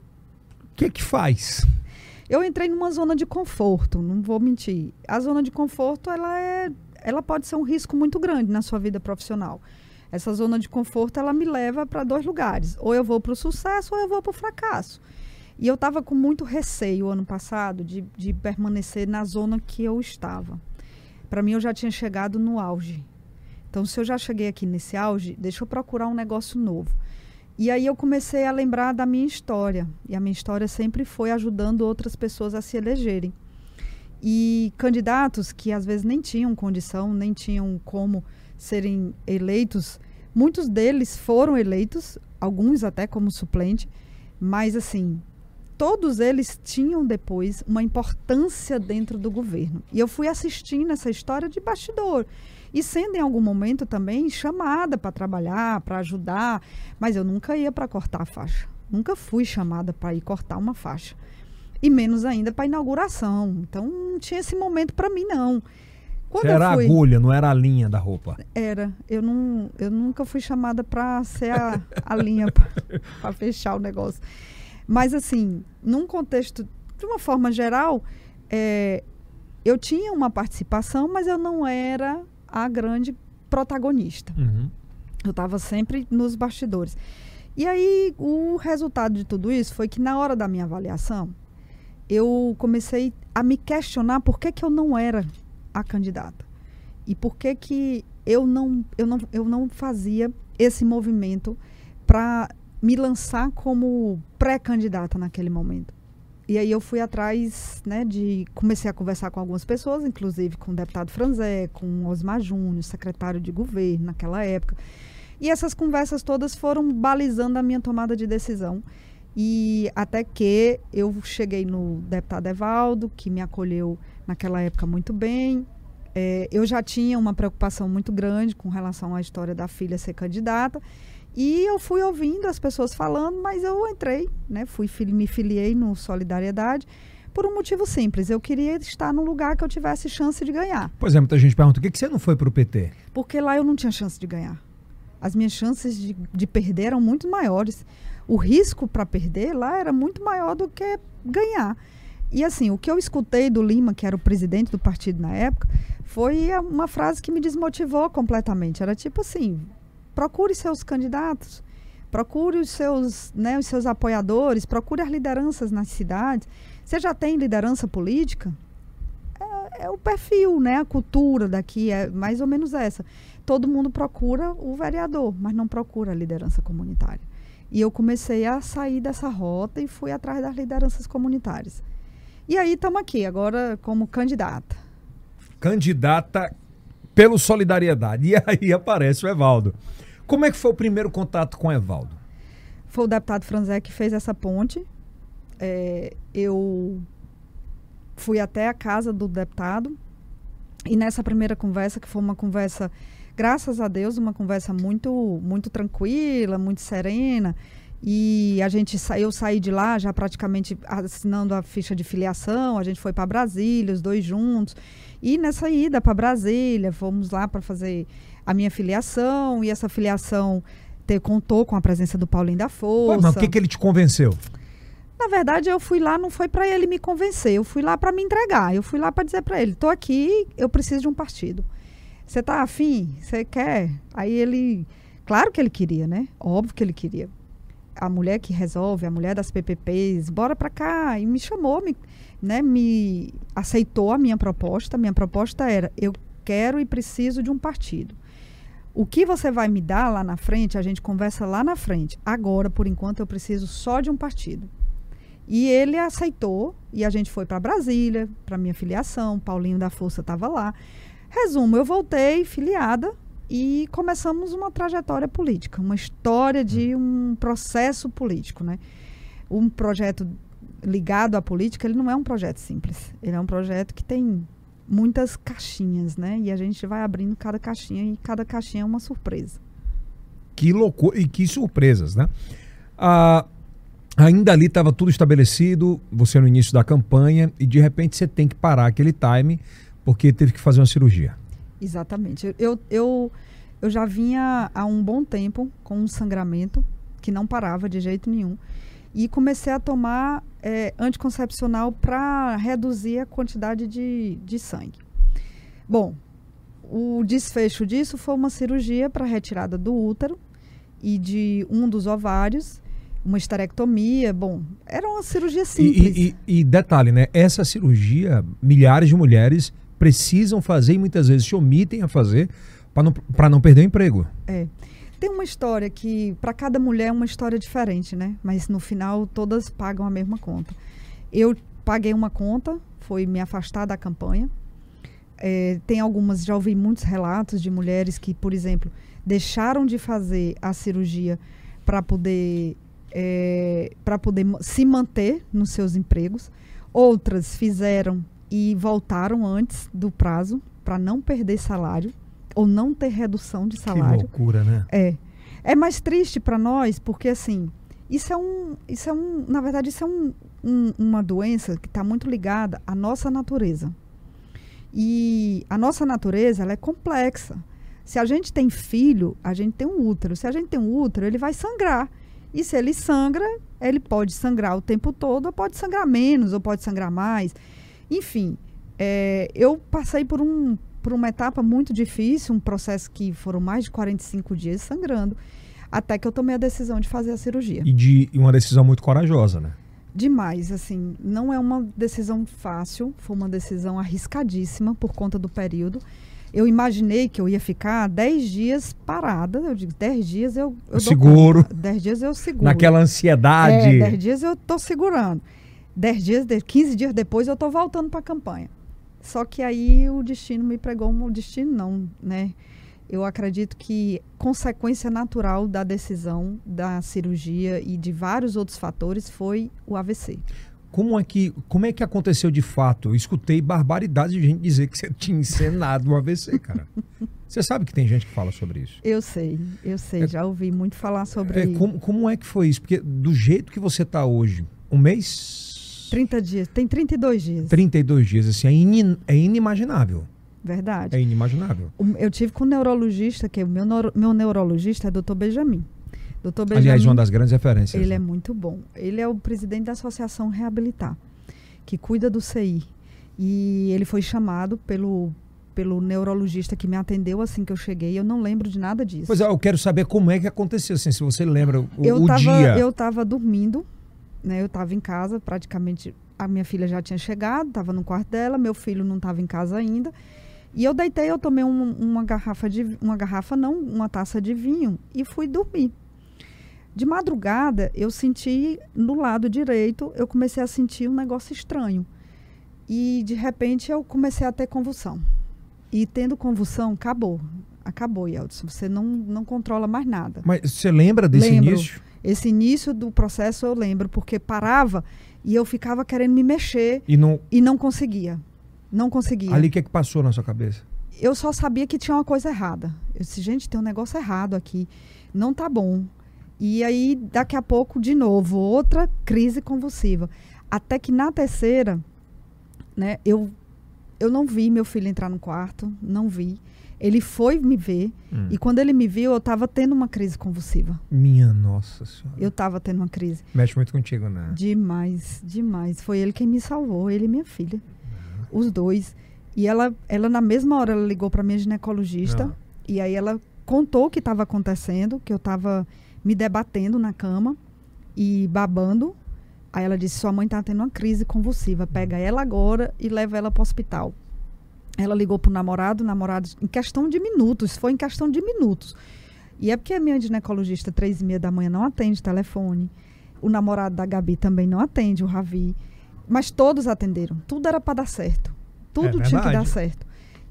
que que faz? Eu entrei numa zona de conforto, não vou mentir. A zona de conforto, ela é, ela pode ser um risco muito grande na sua vida profissional. Essa zona de conforto, ela me leva para dois lugares. Ou eu vou para o sucesso ou eu vou para o fracasso. E eu estava com muito receio ano passado de, de permanecer na zona que eu estava. Para mim, eu já tinha chegado no auge. Então, se eu já cheguei aqui nesse auge, deixa eu procurar um negócio novo. E aí eu comecei a lembrar da minha história. E a minha história sempre foi ajudando outras pessoas a se elegerem. E candidatos que às vezes nem tinham condição, nem tinham como serem eleitos, muitos deles foram eleitos, alguns até como suplente, mas assim, todos eles tinham depois uma importância dentro do governo. E eu fui assistindo essa história de bastidor. E sendo em algum momento também chamada para trabalhar, para ajudar, mas eu nunca ia para cortar a faixa. Nunca fui chamada para ir cortar uma faixa. E menos ainda para inauguração. Então não tinha esse momento para mim não. Quando era fui, agulha, não era a linha da roupa. era. Eu, não, eu nunca fui chamada para ser a, a linha para fechar o negócio. Mas, assim, num contexto, de uma forma geral, é, eu tinha uma participação, mas eu não era a grande protagonista. Uhum. Eu estava sempre nos bastidores. E aí, o resultado de tudo isso foi que, na hora da minha avaliação, eu comecei a me questionar por que, que eu não era a candidata. E por que, que eu, não, eu, não, eu não fazia esse movimento para me lançar como pré-candidata naquele momento. E aí eu fui atrás, né, de comecei a conversar com algumas pessoas, inclusive com o deputado Franzé, com Osmar Júnior, secretário de governo naquela época. E essas conversas todas foram balizando a minha tomada de decisão. E até que eu cheguei no deputado Evaldo, que me acolheu naquela época muito bem. É, eu já tinha uma preocupação muito grande com relação à história da filha ser candidata. E eu fui ouvindo as pessoas falando, mas eu entrei, né? Fui me filiei no Solidariedade por um motivo simples. Eu queria estar num lugar que eu tivesse chance de ganhar. Pois é, muita gente pergunta, por que, que você não foi para o PT? Porque lá eu não tinha chance de ganhar. As minhas chances de, de perder eram muito maiores. O risco para perder lá era muito maior do que ganhar. E assim, o que eu escutei do Lima, que era o presidente do partido na época, foi uma frase que me desmotivou completamente. Era tipo assim: procure seus candidatos, procure os seus, né, os seus apoiadores, procure as lideranças nas cidades. Você já tem liderança política? É, é, o perfil, né? A cultura daqui é mais ou menos essa. Todo mundo procura o vereador, mas não procura a liderança comunitária. E eu comecei a sair dessa rota e fui atrás das lideranças comunitárias. E aí estamos aqui, agora como candidata. Candidata pelo Solidariedade. E aí aparece o Evaldo. Como é que foi o primeiro contato com o Evaldo? Foi o deputado Franzé que fez essa ponte é, eu fui até a casa do deputado e nessa primeira conversa, que foi uma conversa, graças a Deus, uma conversa muito, muito tranquila, muito serena, e a gente eu saí de lá já praticamente assinando a ficha de filiação, a gente foi para Brasília, os dois juntos. E nessa ida para Brasília, fomos lá para fazer a minha filiação, e essa filiação ter, contou com a presença do Paulinho da Força. Ué, mas o que, que ele te convenceu? Na verdade, eu fui lá, não foi para ele me convencer, eu fui lá para me entregar. Eu fui lá para dizer para ele: tô aqui, eu preciso de um partido. Você tá afim? Você quer? Aí ele, claro que ele queria, né? Óbvio que ele queria. A mulher que resolve, a mulher das PPPs, bora para cá. E me chamou, me, né, me aceitou a minha proposta. Minha proposta era: eu quero e preciso de um partido. O que você vai me dar lá na frente, a gente conversa lá na frente. Agora, por enquanto, eu preciso só de um partido. E ele aceitou e a gente foi para Brasília, para minha filiação. Paulinho da Força estava lá. Resumo, eu voltei filiada e começamos uma trajetória política, uma história de hum. um processo político, né? Um projeto ligado à política, ele não é um projeto simples. Ele é um projeto que tem muitas caixinhas, né? E a gente vai abrindo cada caixinha e cada caixinha é uma surpresa. Que loucura e que surpresas, né? Ah, ainda ali estava tudo estabelecido, você no início da campanha, e de repente você tem que parar aquele time porque teve que fazer uma cirurgia. Exatamente. Eu, eu, eu já vinha há um bom tempo com um sangramento que não parava de jeito nenhum. E comecei a tomar é, anticoncepcional para reduzir a quantidade de, de sangue. Bom, o desfecho disso foi uma cirurgia para retirada do útero e de um dos ovários uma esterectomia, bom, era uma cirurgia simples. E, e, e, detalhe, né? Essa cirurgia, milhares de mulheres precisam fazer e muitas vezes se omitem a fazer para não, não perder o emprego. É. Tem uma história que, para cada mulher, é uma história diferente, né? Mas no final, todas pagam a mesma conta. Eu paguei uma conta, foi me afastar da campanha. É, tem algumas, já ouvi muitos relatos de mulheres que, por exemplo, deixaram de fazer a cirurgia para poder é, para poder se manter nos seus empregos. Outras fizeram e voltaram antes do prazo para não perder salário ou não ter redução de salário. Que loucura, né? É. É mais triste para nós porque assim, isso é um, isso é um, na verdade isso é um, um, uma doença que está muito ligada à nossa natureza. E a nossa natureza ela é complexa. Se a gente tem filho, a gente tem um útero. Se a gente tem um útero, ele vai sangrar. E se ele sangra, ele pode sangrar o tempo todo, ou pode sangrar menos, ou pode sangrar mais. Enfim, é, eu passei por, um, por uma etapa muito difícil, um processo que foram mais de 45 dias sangrando, até que eu tomei a decisão de fazer a cirurgia. E de uma decisão muito corajosa, né? Demais, assim, não é uma decisão fácil, foi uma decisão arriscadíssima por conta do período eu imaginei que eu ia ficar 10 dias parada. Eu digo, 10 dias eu, eu seguro. 10 dias eu seguro. Naquela ansiedade. É, 10 dias eu tô segurando. 10 dias, 15 dias depois eu tô voltando para a campanha. Só que aí o destino me pregou, o destino não, né? Eu acredito que consequência natural da decisão da cirurgia e de vários outros fatores foi o AVC. Como é que, como é que aconteceu de fato? Eu escutei barbaridade de gente dizer que você tinha encenado um AVC, cara. Você sabe que tem gente que fala sobre isso. Eu sei, eu sei, É- já ouvi muito falar sobre É, como, como é que foi isso? Porque do jeito que você tá hoje, um mês, 30 dias, tem 32 dias, 32 dias, assim, é, ini- é inimaginável. verdade. É inimaginável. Eu tive com um neurologista, que é o meu, neuro- meu neurologista é Dr. Benjamin. Dr. Benjamin, Aliás, uma das grandes referências. ele é né? muito bom. Ele é o presidente da Associação Reabilitar, que cuida do CI. E ele foi chamado pelo, pelo neurologista que me atendeu assim que eu cheguei. Eu não lembro de nada disso. Pois é, eu quero saber como é que aconteceu, assim, se você lembra o, eu o tava, dia. eu tava dormindo, né? Eu tava em casa, praticamente a minha filha já tinha chegado, tava no quarto dela, meu filho não tava em casa ainda. E eu deitei, eu tomei um- uma garrafa de uma garrafa não, uma taça de vinho e fui dormir. De madrugada, eu senti no lado direito, eu comecei a sentir um negócio estranho. E de repente eu comecei a ter convulsão. E tendo convulsão, acabou. Acabou, Yeldson. Você não, não controla mais nada. Mas você lembra desse Lembro. início? Esse início do processo eu lembro, porque parava e eu ficava querendo me mexer E não, e não conseguia. Não conseguia. ali o que, é que passou na sua cabeça? Eu só sabia que tinha uma coisa errada. Eu disse, gente, tem um negócio errado aqui. Não tá bom. E aí, daqui a pouco, de novo, outra crise convulsiva. Até que na terceira, né, eu, eu não vi meu filho entrar no quarto, não vi. Ele foi me ver Hum. e quando ele me viu, eu estava tendo uma crise convulsiva. Minha nossa senhora. Eu estava tendo uma crise. Mexe muito contigo, né? Demais, demais. Foi ele quem me salvou, ele e minha filha. Os dois. E ela, ela na mesma hora, ela ligou para minha ginecologista. E aí ela contou o que estava acontecendo, que eu estava me debatendo na cama e babando. Aí ela disse: Sua mãe está tendo uma crise convulsiva. Pega ela agora e leva ela para o hospital. Ela ligou pro namorado, o namorado, em questão de minutos, foi em questão de minutos. E é porque a minha ginecologista, três e meia da manhã, não atende telefone. O namorado da Gabi também não atende, o Ravi. Mas todos atenderam. Tudo era para dar certo. Tudo É tinha que dar certo.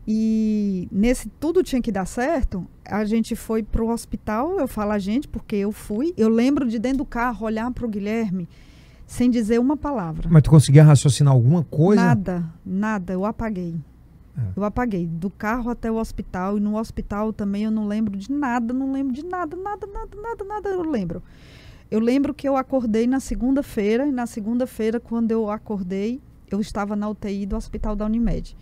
E nesse tudo tinha que dar certo, a gente foi pro hospital, eu falo a gente, porque eu fui. Eu lembro de dentro do carro olhar pro Guilherme sem dizer uma palavra. Mas tu conseguia raciocinar alguma coisa? Nada, nada, eu apaguei. É. Eu apaguei. Do carro até o hospital. E no hospital também eu não lembro de nada, não lembro de nada, nada, nada, nada, nada eu lembro. Eu lembro que eu acordei na segunda-feira, e na segunda-feira, quando eu acordei, eu estava na UTI do hospital da Unimed.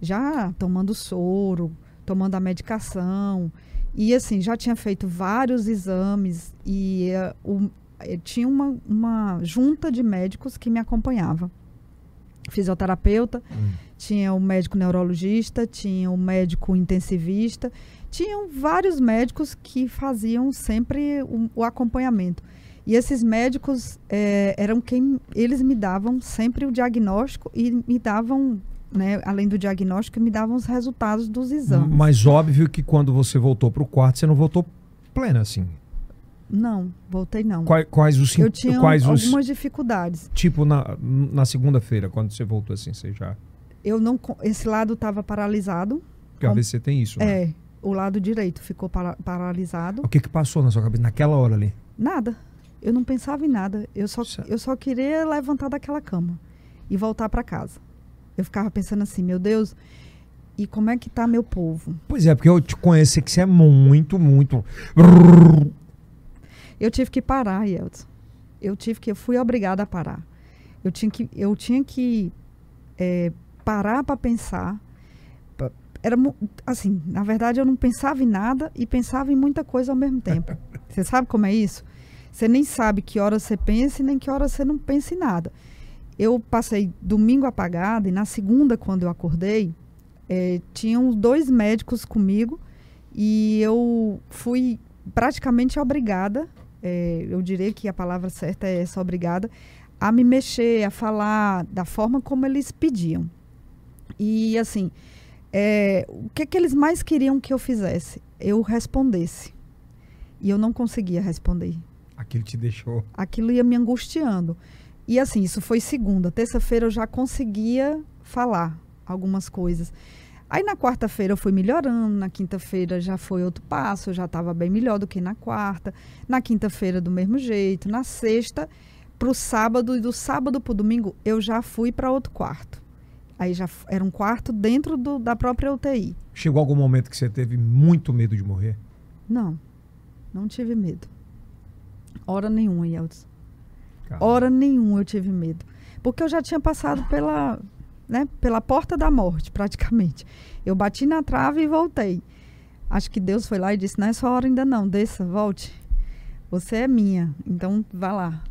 Já tomando soro, tomando a medicação. E assim, já tinha feito vários exames e eh, o- eh, tinha uma, uma junta de médicos que me acompanhava. Fisioterapeuta, Hum. Tinha o médico neurologista, tinha o médico intensivista, tinham vários médicos que faziam sempre o, o acompanhamento. E esses médicos eh, eram quem eles me davam sempre o diagnóstico e me davam, né, além do diagnóstico, me davam os resultados dos exames. Mas óbvio que quando você voltou pro quarto, você não voltou plena, assim. Não, voltei não. Quais, quais os Eu tinha quais os algumas dificuldades. tipo na, na segunda-feira, quando você voltou assim, você já. Eu não, esse lado estava paralisado. Porque a Com- AVC tem isso, né? É, o lado direito ficou para- paralisado. O que que passou na sua cabeça naquela hora ali? Nada. Eu não pensava em nada. Eu só, Certo. eu só queria levantar daquela cama e voltar para casa. Eu ficava pensando assim, meu Deus, e como é que tá meu povo? Pois é, porque eu te conheço que você é muito, muito. Eu tive que parar, Yeltsin. Eu tive que, eu fui obrigada a parar. Eu tinha que, eu tinha que é, parar para pensar. Era assim, na verdade, eu não pensava em nada e pensava em muita coisa ao mesmo tempo. Você sabe como é isso? Você nem sabe que hora você pensa e nem que hora você não pensa em nada. Eu passei domingo apagada e na segunda, quando eu acordei, eh, tinham dois médicos comigo e eu fui praticamente obrigada, eh, eu diria que a palavra certa é essa, obrigada, a me mexer, a falar da forma como eles pediam. E assim, eh, o que, que eles mais queriam que eu fizesse? Eu respondesse. E eu não conseguia responder Aquilo te deixou. aquilo ia me angustiando. E assim, isso foi segunda. Terça-feira eu já conseguia falar algumas coisas. Aí na quarta-feira eu fui melhorando, na quinta-feira já foi outro passo, eu já estava bem melhor do que na quarta. Na quinta-feira do mesmo jeito, na sexta pro sábado e do sábado pro domingo eu já fui para outro quarto. Aí já era um quarto dentro do- da própria UTI. Chegou algum momento que você teve muito medo de morrer? Não, não tive medo. Hora nenhuma, Yeltsin. Hora nenhuma eu tive medo. Porque eu já tinha passado pela, né, pela porta da morte, praticamente. Eu bati na trave e voltei. Acho que Deus foi lá e disse: Não é sua hora ainda não, desça, volte. Você é minha, então vá lá.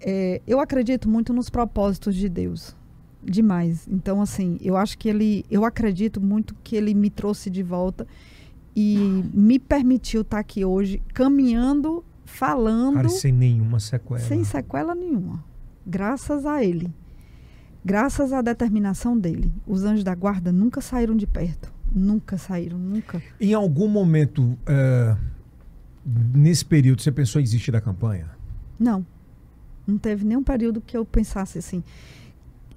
É, eu acredito muito nos propósitos de Deus. Demais. Então, assim, eu acho que ele. Eu acredito muito que ele me trouxe de volta e me permitiu estar aqui hoje, caminhando, falando Cara, sem nenhuma sequela. sem sequela nenhuma. Graças a ele. Graças à determinação dele. Os anjos da guarda nunca saíram de perto. Nunca saíram, nunca. Em algum momento, é, nesse período, você pensou em desistir da campanha? Não. Não teve nenhum período que eu pensasse assim.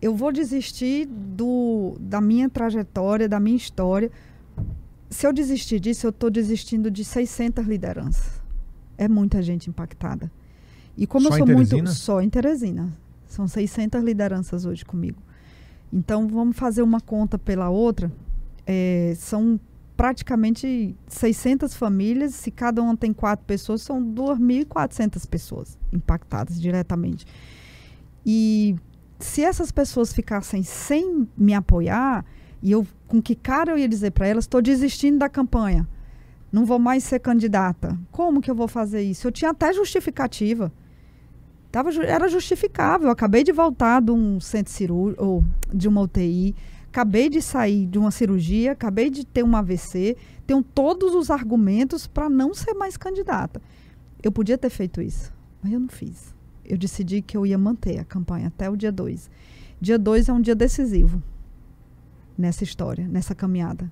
Eu vou desistir do, da minha trajetória, da minha história. Se eu desistir disso, eu estou desistindo de 600 lideranças. É muita gente impactada. E como Só eu sou muito. Só em Teresina. São 600 lideranças hoje comigo. Então, vamos fazer uma conta pela outra. É, são praticamente 600 famílias. Se cada uma tem quatro pessoas, são 2.400 pessoas impactadas diretamente. E se essas pessoas ficassem sem me apoiar, e eu com que cara eu ia dizer para elas, estou desistindo da campanha, não vou mais ser candidata. Como que eu vou fazer isso? Eu tinha até justificativa. Tava, era justificável. Eu acabei de voltar de um centro cirúrgico, ou de uma UTI, acabei de sair de uma cirurgia, acabei de ter um AVC, tenho todos os argumentos para não ser mais candidata. Eu podia ter feito isso, mas eu não fiz. Eu decidi que eu ia manter a campanha até o dia 2. Dia 2 é um dia decisivo nessa história, nessa caminhada.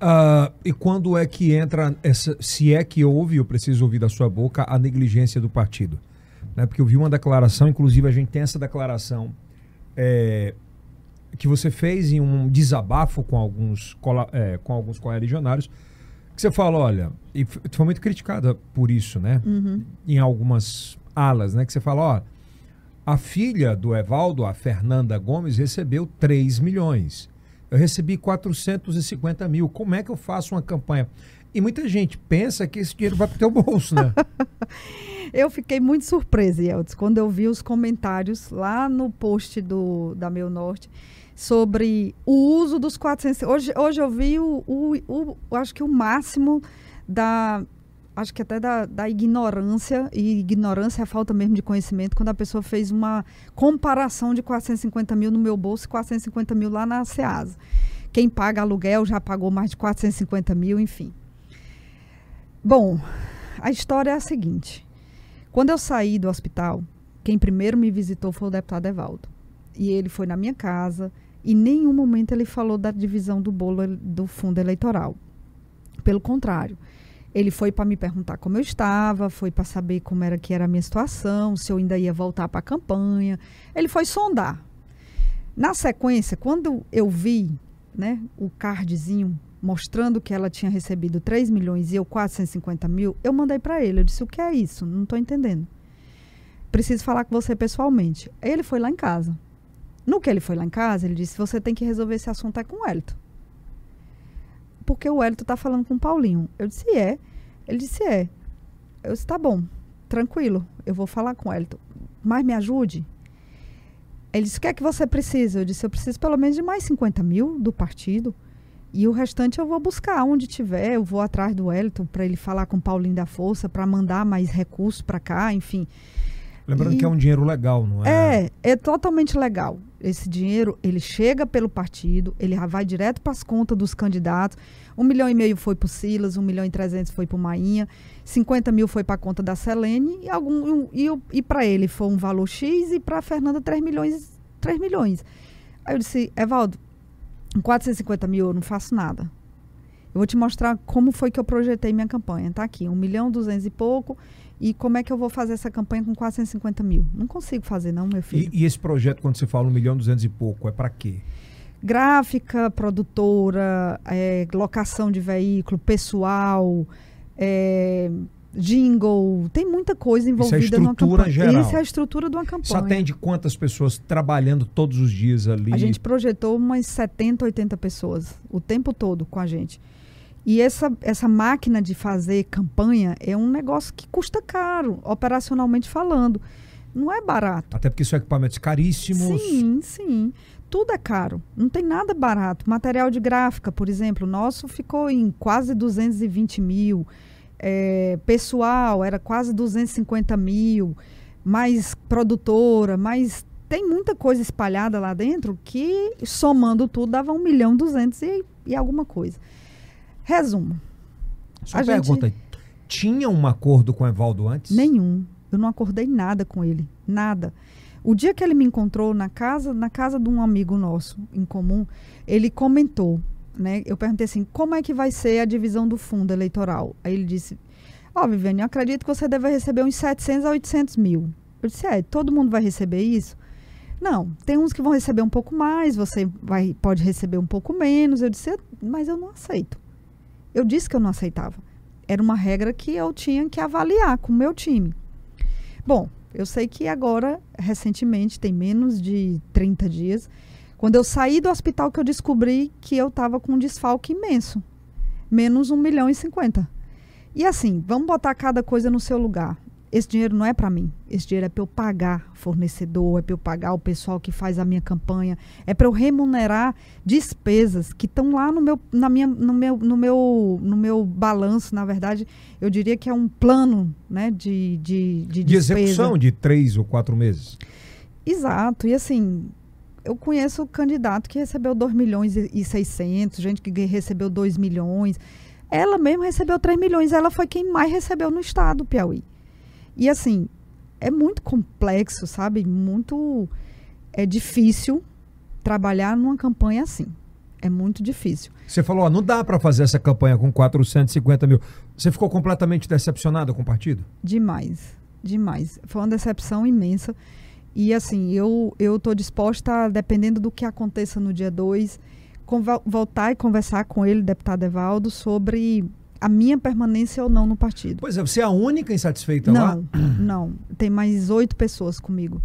Ah, e quando é que entra essa, se é que houve, eu preciso ouvir da sua boca, a negligência do partido? Né? Porque eu vi uma declaração, inclusive a gente tem essa declaração é, que você fez em um desabafo com alguns, é, com alguns correligionários, que você fala, olha, e foi muito criticada por isso, né? Uhum. Em algumas alas, né? Que você fala, ó, a filha do Evaldo, a Fernanda Gomes, recebeu 3 milhões. Eu recebi 450 mil. Como é que eu faço uma campanha? E muita gente pensa que esse dinheiro vai para o teu bolso, né? Eu fiquei muito surpresa, Yeltsin, quando eu vi os comentários lá no post do, da Meu Norte sobre o uso dos 400. Hoje, hoje eu vi o, o, o- acho que o máximo da. Acho que até da, da ignorância, e ignorância é falta mesmo de conhecimento, quando a pessoa fez uma comparação de 450 mil no meu bolso e 450 mil lá na SEASA. Quem paga aluguel já pagou mais de 450 mil, enfim. Bom, a história é a seguinte. Quando eu saí do hospital, quem primeiro me visitou foi o deputado Evaldo. E ele foi na minha casa e em nenhum momento ele falou da divisão do bolo do fundo eleitoral. Pelo contrário, ele foi para me perguntar como eu estava, foi para saber como era que era a minha situação, se eu ainda ia voltar para a campanha. Ele foi sondar. Na sequência, quando eu vi né, o cardzinho mostrando que ela tinha recebido 3 milhões e eu 450 mil, eu mandei para ele. Eu disse: O que é isso? Não estou entendendo. Preciso falar com você pessoalmente. Ele foi lá em casa. No que ele foi lá em casa, ele disse: Você tem que resolver esse assunto é com o Elton. Porque o Elton está falando com o Paulinho. Eu disse: É. Ele disse: É. Eu disse: Tá bom, tranquilo, eu vou falar com o Elton. Mas me ajude. Ele disse: O que é que você precisa? Eu disse: Eu preciso pelo menos de mais 50 mil do partido. E o restante eu vou buscar onde tiver. Eu vou atrás do Elton para ele falar com o Paulinho da Força, para mandar mais recursos para cá, enfim. Lembrando E- que é um dinheiro legal, não é? É, é totalmente legal. Esse dinheiro, ele chega pelo partido, ele vai direto para as contas dos candidatos. Um milhão e meio foi para o Silas, um milhão e trezentos foi para o Mainha, 50 mil foi para a conta da Selene e, algum, e, e para ele foi um valor X e para a Fernanda 3 milhões, 3 milhões. Aí eu disse, Evaldo, com 450 mil eu não faço nada. Eu vou te mostrar como foi que eu projetei minha campanha. Tá aqui, um milhão, duzentos e pouco. E como é que eu vou fazer essa campanha com 450 mil? Não consigo fazer, não, meu filho. E, e esse projeto, quando você fala um milhão duzentos e pouco, é para quê? Gráfica, produtora, é, locação de veículo, pessoal, é, jingle, tem muita coisa envolvida numa estrutura campanha. geral. Isso é a estrutura de uma campanha. Você atende quantas pessoas trabalhando todos os dias ali? A gente projetou umas 70, 80 pessoas o tempo todo com a gente. E essa, essa máquina de fazer campanha é um negócio que custa caro, operacionalmente falando. Não é barato. Até porque são equipamentos caríssimos. Sim, sim. Tudo é caro. Não tem nada barato. Material de gráfica, por exemplo, nosso ficou em quase 220 mil. É, pessoal era quase 250 mil. Mais produtora, mais. Tem muita coisa espalhada lá dentro que, somando tudo, dava 1 milhão 200 e, e alguma coisa. Resumo. Só A gente- pergunta, tinha um acordo com o Evaldo antes? Nenhum. Eu não acordei nada com ele. Nada. O dia que ele me encontrou na casa, na casa de um amigo nosso em comum, ele comentou, né? Eu perguntei assim, como é que vai ser a divisão do fundo eleitoral? Aí ele disse, ó, Viviane, eu acredito que você deve receber uns 700 a 800 mil. Eu disse, é, todo mundo vai receber isso? Não, tem uns que vão receber um pouco mais, você vai, pode receber um pouco menos. Eu disse, mas eu não aceito. Eu disse que eu não aceitava. Era uma regra que eu tinha que avaliar com o meu time. Bom, eu sei que agora, recentemente, tem menos de 30 dias, quando eu saí do hospital que eu descobri que eu estava com um desfalque imenso. Menos 1 milhão e 50. E assim, vamos botar cada coisa no seu lugar. Esse dinheiro não é para mim. Esse dinheiro é para eu pagar fornecedor, é para eu pagar o pessoal que faz a minha campanha, é para eu remunerar despesas que estão lá no meu, na minha, no meu, no meu, no meu balanço. Na verdade, eu diria que é um plano, né, de de, de, De execução de três ou quatro meses. Exato. E assim, eu conheço candidato que recebeu 2 milhões e e 600, gente que recebeu 2 milhões. Ela mesma recebeu 3 milhões. Ela foi quem mais recebeu no estado do Piauí. E assim, é muito complexo, sabe? Muito é difícil trabalhar numa campanha assim. É muito difícil. Você falou, ó, não dá para fazer essa campanha com 450 mil. Você ficou completamente decepcionado com o partido? Demais, demais. Foi uma decepção imensa. E assim, eu eu tô disposta, dependendo do que aconteça no dia 2, voltar e conversar com ele, deputado Evaldo, sobre a minha permanência ou não no partido. Pois é, você é a única insatisfeita lá? Não, não. Tem mais oito pessoas comigo.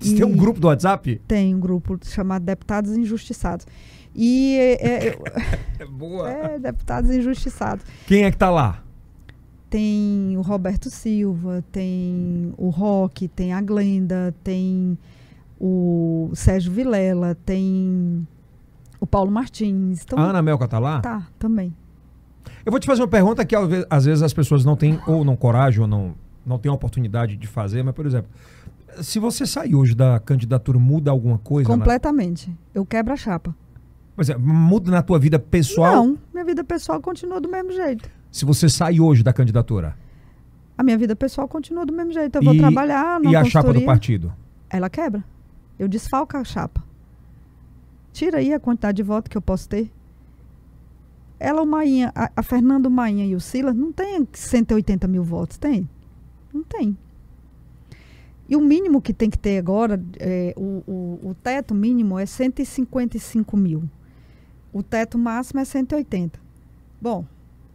Você E tem um grupo do WhatsApp? Tem um grupo chamado Deputados Injustiçados. E é, é, É boa. é, Deputados Injustiçados. Quem é que tá lá? Tem o Roberto Silva, tem o Roque, tem a Glenda, tem o Sérgio Vilela, tem o Paulo Martins. Então, A Ana Melca tá lá? tá, também. Eu vou te fazer uma pergunta que às ve- às vezes as pessoas não têm ou não coragem ou não, não têm a oportunidade de fazer, mas, por exemplo, se você sair hoje da candidatura, muda alguma coisa? Na, Completamente. Eu quebro a chapa. Pois é, muda na tua vida pessoal Não, minha vida pessoal continua do mesmo jeito. se você sair hoje da candidatura? A minha vida pessoal continua do mesmo jeito. Eu vou E- trabalhar na E a chapa do partido? Ela quebra. Eu desfalco a chapa. Tira aí a quantidade de votos que eu posso ter. Ela, o Mainha, a, a Fernando Mainha e o Silas não tem 180 mil votos, tem? Não tem. E o mínimo que tem que ter agora, é, o, o, o teto mínimo é 155 mil. O teto máximo é 180. Bom,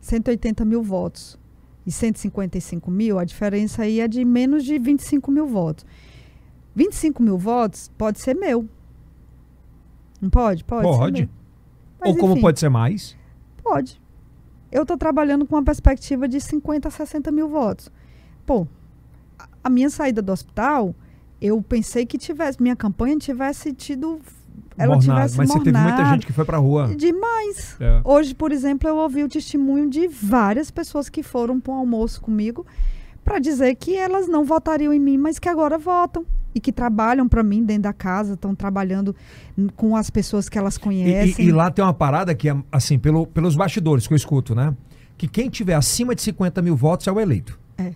180 mil votos e 155 mil, a diferença aí é de menos de 25 mil votos. 25 mil votos pode ser meu. Não pode? Pode. ser Pode. Mas, ou como enfim, pode ser mais? Pode. Eu estou trabalhando com uma perspectiva de 50 a 60 mil votos. Pô, a- minha saída do hospital, eu pensei que tivesse, minha campanha tivesse tido. Ela Mornado. tivesse Mas você teve muita mornado. gente que foi pra rua. Demais. É. Hoje, por exemplo, eu ouvi o testemunho de várias pessoas que foram para um almoço comigo para dizer que elas não votariam em mim, mas que agora votam e que trabalham para mim dentro da casa, estão trabalhando com as pessoas que elas E, conhecem. e- e lá tem uma parada que é, assim, pelo, pelos bastidores que eu escuto, né? Que quem tiver acima de 50 mil votos é o eleito. É.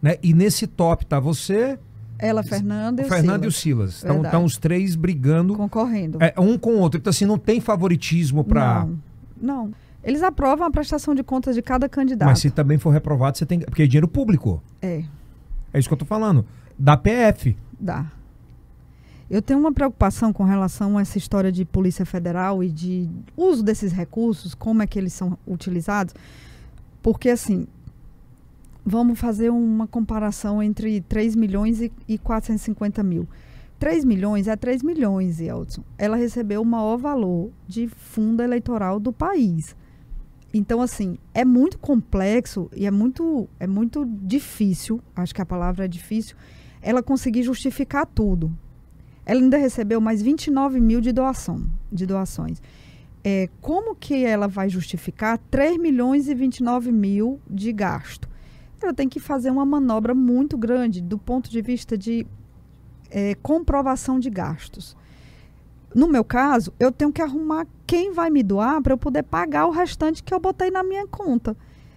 Né? E nesse top tá você, Ela, Fernanda o e o Fernando e o Silas, Silas. Estão os três brigando concorrendo. é, um com o outro. Então, assim, não tem favoritismo pra. Não, não. Eles aprovam a prestação de contas de cada candidato. Mas se também for reprovado, você tem. Porque é dinheiro público. É, É isso que eu tô falando. Da PF. Dá. Eu tenho uma preocupação com relação a essa história de Polícia Federal e de uso desses recursos, como é que eles são utilizados, porque assim, vamos fazer uma comparação entre 3 milhões e, e 450 mil. 3 milhões é 3 milhões, Elton. Ela recebeu o maior valor de fundo eleitoral do país. Então, assim, é muito complexo e é muito, é muito difícil, acho que a palavra é difícil, ela conseguir justificar tudo. Ela ainda recebeu mais 29 mil de doação, de doações. É, como que ela vai justificar 3 milhões e 29 mil de gasto? Ela tem que fazer uma manobra muito grande do ponto de vista de é, comprovação de gastos. No meu caso, eu tenho que arrumar quem vai me doar para eu poder pagar o restante que eu botei na minha conta.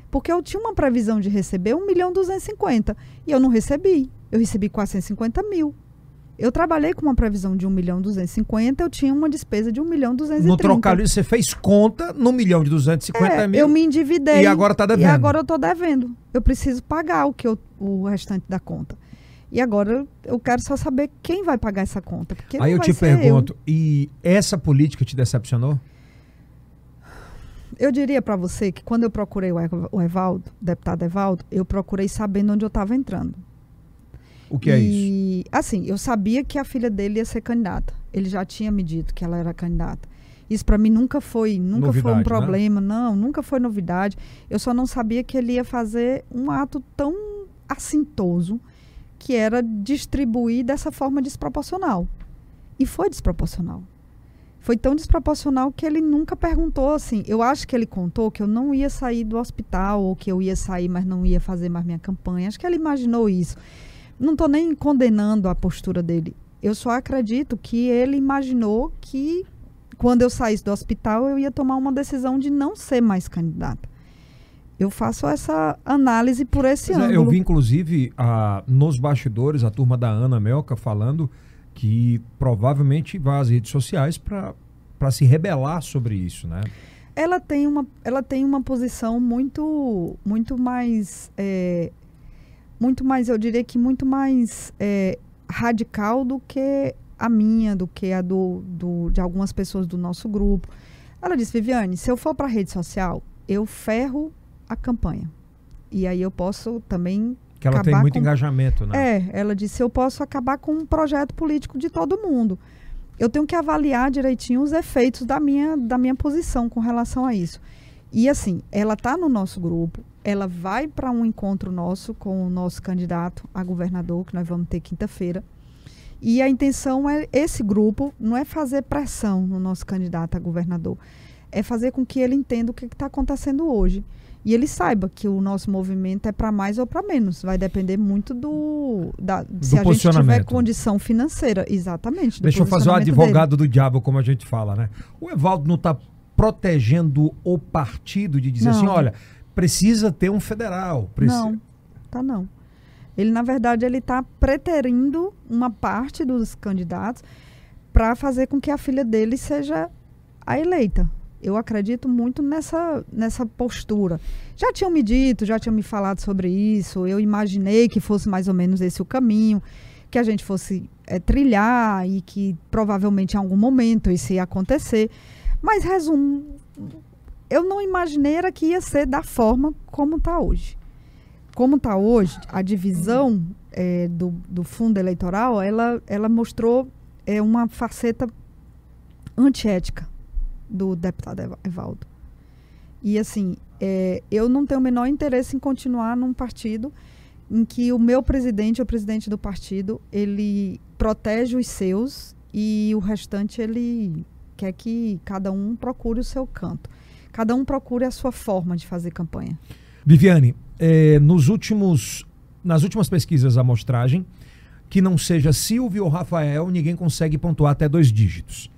Porque eu tinha uma previsão de receber 1 milhão 250 e eu não recebi. Eu recebi 450 mil. Eu trabalhei com uma previsão de 1 milhão 250, eu tinha uma despesa de 1 milhão 230. No trocadilho, você fez conta no milhão de 250 é, mil. Eu me endividei. E agora está devendo. E agora eu estou devendo. Eu preciso pagar o, que eu, o restante da conta. E agora eu quero só saber quem vai pagar essa conta. Porque Aí eu te pergunto, eu. e essa política te decepcionou? Eu diria para você que quando eu procurei o Evaldo, o deputado Evaldo, eu procurei sabendo onde eu estava entrando. O que é e, isso? Assim, eu sabia que a filha dele ia ser candidata. Ele já tinha me dito que ela era candidata. Isso para mim nunca foi, nunca novidade, foi um né? problema, né? não, nunca foi novidade. Eu só não sabia que ele ia fazer um ato tão assintoso que era distribuir dessa forma desproporcional. E foi desproporcional. Foi tão desproporcional que ele nunca perguntou assim. Eu acho que ele contou que eu não ia sair do hospital, ou que eu ia sair, mas não ia fazer mais minha campanha. Acho que ele imaginou isso. Não estou nem condenando a postura dele. Eu só acredito que ele imaginou que quando eu saísse do hospital eu ia tomar uma decisão de não ser mais candidata. Eu faço essa análise por esse ano. É, eu vi, inclusive, a, nos bastidores, a turma da Ana Melca falando que provavelmente vai às redes sociais para se rebelar sobre isso, né? Ela tem uma, ela tem uma posição muito, muito mais, é, muito mais, eu diria que muito mais é, radical do que a minha, do que a do, do, de algumas pessoas do nosso grupo. Ela disse, Viviane, se eu for para a rede social, eu ferro a campanha. E aí eu posso também. Que ela tem muito com... engajamento, né? É, ela disse: eu posso acabar com um projeto político de todo mundo. Eu tenho que avaliar direitinho os efeitos da minha, da minha posição com relação a isso. E assim, ela está no nosso grupo, ela vai para um encontro nosso com o nosso candidato a governador, que nós vamos ter quinta-feira. E a intenção é esse grupo não é fazer pressão no nosso candidato a governador, é fazer com que ele entenda o que está acontecendo hoje e ele saiba que o nosso movimento é para mais ou para menos. Vai depender muito do. Da, do se a gente tiver condição financeira. Exatamente. Deixa eu fazer o advogado dele. do diabo, como a gente fala, né? O Evaldo não está protegendo o partido de dizer não. assim: olha, precisa ter um federal. Não, tá não. Ele, na verdade, ele está preterindo uma parte dos candidatos para fazer com que a filha dele seja a eleita. Eu acredito muito nessa, nessa postura. Já tinham me dito, já tinham me falado sobre isso. Eu imaginei que fosse mais ou menos esse o caminho, que a gente fosse é, trilhar e que provavelmente em algum momento isso ia acontecer. Mas, resumo, eu não imaginei era que ia ser da forma como está hoje. Como está hoje, a divisão é, do, do fundo eleitoral, ela, ela mostrou é, uma faceta antiética do deputado Evaldo. E assim, é, eu não tenho o menor interesse em continuar num partido em que o meu presidente, o presidente do partido, ele protege os seus e o restante ele quer que cada um procure o seu canto. Cada um procure a sua forma de fazer campanha. Viviane, é, nos últimos, nas últimas pesquisas a amostragem, que não seja Silvio ou Rafael, ninguém consegue pontuar até dois dígitos.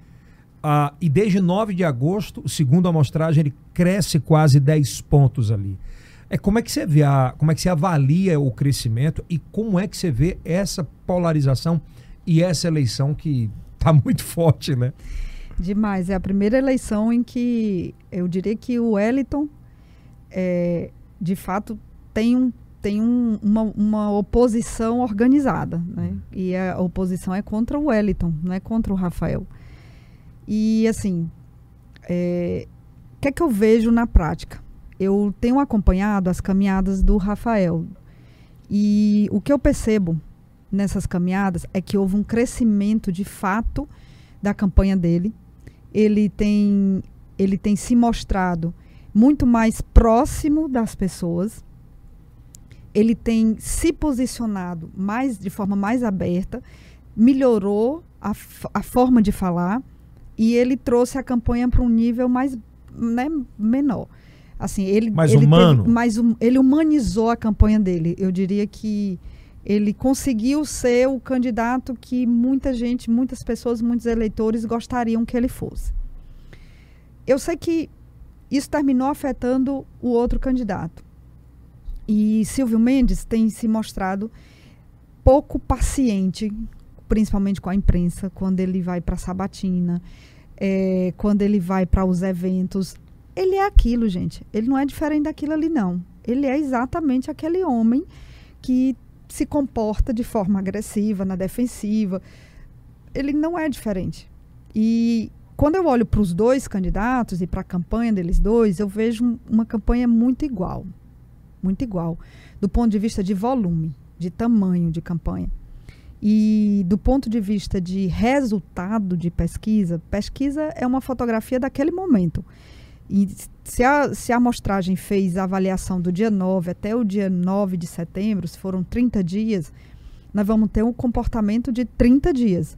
Ah, e desde 9 de agosto, segundo a amostragem, ele cresce quase 10 pontos ali. É, como é que você vê a, como é que você avalia o crescimento e como é que você vê essa polarização e essa eleição que está muito forte, né? Demais. É a primeira eleição em que eu diria que o Wellington, é, de fato, tem, um, tem um, uma, uma oposição organizada. Né? Hum. E a oposição é contra o Wellington, não é contra o Rafael. E assim, é, o que é que eu vejo na prática? Eu tenho acompanhado as caminhadas do Rafael. E o que eu percebo nessas caminhadas é que houve um crescimento de fato da campanha dele. Ele tem, ele tem se mostrado muito mais próximo das pessoas. Ele tem se posicionado mais de forma mais aberta, melhorou a, a forma de falar e ele trouxe a campanha para um nível mais né, menor. Assim, ele, mais ele humano. Teve, mais um, ele humanizou a campanha dele. Eu diria que ele conseguiu ser o candidato que muita gente, muitas pessoas, muitos eleitores gostariam que ele fosse. Eu sei que isso terminou afetando o outro candidato. E Silvio Mendes tem se mostrado pouco paciente, principalmente com a imprensa, quando ele vai para a sabatina, é, quando ele vai para os eventos. Ele é aquilo, gente. Ele não é diferente daquilo ali, não. Ele é exatamente aquele homem que se comporta de forma agressiva, na defensiva. Ele não é diferente. E quando eu olho para os dois candidatos e para a campanha deles dois, eu vejo uma campanha muito igual. Muito igual. Do ponto de vista de volume, de tamanho de campanha. E do ponto de vista de resultado de pesquisa, pesquisa é uma fotografia daquele momento. E se a, se a amostragem fez a avaliação do dia 9 até o dia 9 de setembro, se foram 30 dias, nós vamos ter um comportamento de 30 dias.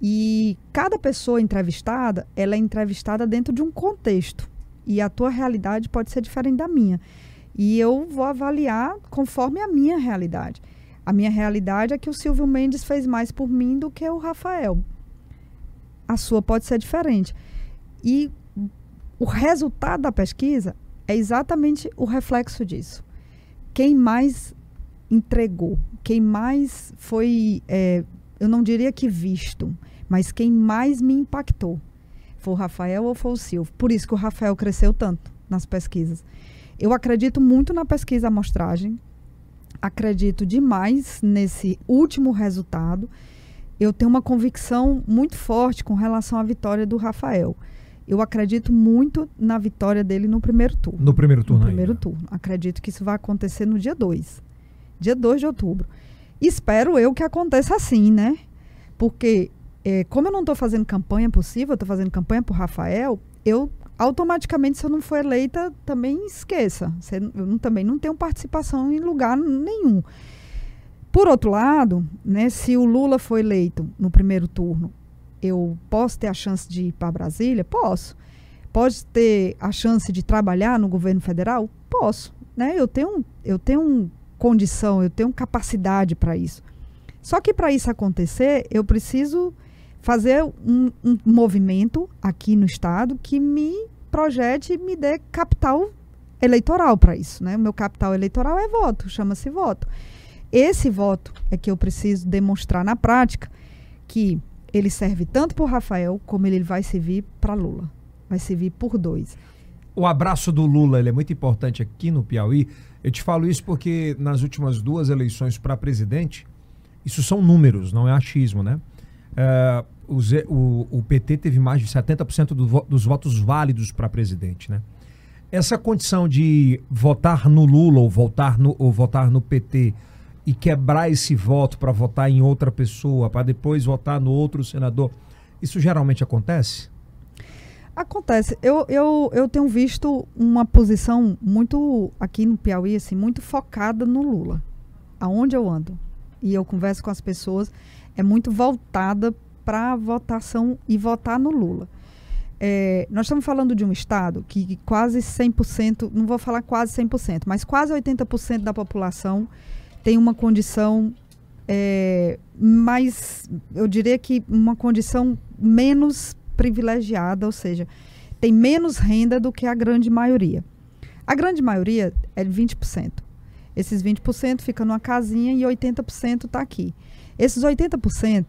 E cada pessoa entrevistada, ela é entrevistada dentro de um contexto. E a tua realidade pode ser diferente da minha. E eu vou avaliar conforme a minha realidade. A minha realidade é que o Silvio Mendes fez mais por mim do que o Rafael. A sua pode ser diferente. E o resultado da pesquisa é exatamente o reflexo disso. Quem mais entregou, quem mais foi, é, eu não diria que visto, mas quem mais me impactou foi o Rafael ou foi o Silvio. Por isso que o Rafael cresceu tanto nas pesquisas. Eu acredito muito na pesquisa amostragem, acredito demais nesse último resultado. Eu tenho uma convicção muito forte com relação à vitória do Rafael. Eu acredito muito na vitória dele no primeiro turno. No primeiro turno. No primeiro ainda. turno. Acredito que isso vai acontecer no dia 2. Dia 2 de outubro. Espero eu que aconteça assim, né? Porque, é, como eu não estou fazendo campanha possível, estou fazendo campanha por Rafael, eu automaticamente, se eu não for eleita, também esqueça. Eu não, também não tenho participação em lugar nenhum. Por outro lado, né, se o Lula for eleito no primeiro turno eu posso ter a chance de ir para Brasília? Posso. Pode ter a chance de trabalhar no governo federal? Posso. Né? Eu tenho, eu tenho condição, eu tenho capacidade para isso. Só que para isso acontecer, eu preciso fazer um, um, movimento aqui no estado que me projete e me dê capital eleitoral para isso. Né? O meu capital eleitoral é voto, chama-se voto. Esse voto é que eu preciso demonstrar na prática que ele serve tanto para Rafael como ele vai servir para Lula. Vai servir por dois. O abraço do Lula ele é muito importante aqui no Piauí. Eu te falo isso porque nas últimas duas eleições para presidente, isso são números, não é achismo, né? É, o, o, o, PT teve mais de 70% do, dos votos válidos para presidente, né? Essa condição de votar no Lula ou votar no, ou votar no PT e quebrar esse voto para votar em outra pessoa, para depois votar no outro senador, isso geralmente acontece? Acontece. Eu, eu, eu tenho visto uma posição muito, aqui no Piauí, assim, muito focada no Lula. Aonde eu ando. E eu converso com as pessoas, é muito voltada para a votação e votar no Lula. É, nós estamos falando de um estado que quase 100%, não vou falar quase 100%, mas quase 80% da população tem uma condição é, mais, eu diria que uma condição menos privilegiada, ou seja, tem menos renda do que a grande maioria. A grande maioria é 20%. Esses 20% ficam numa casinha e 80% está aqui. Esses 80%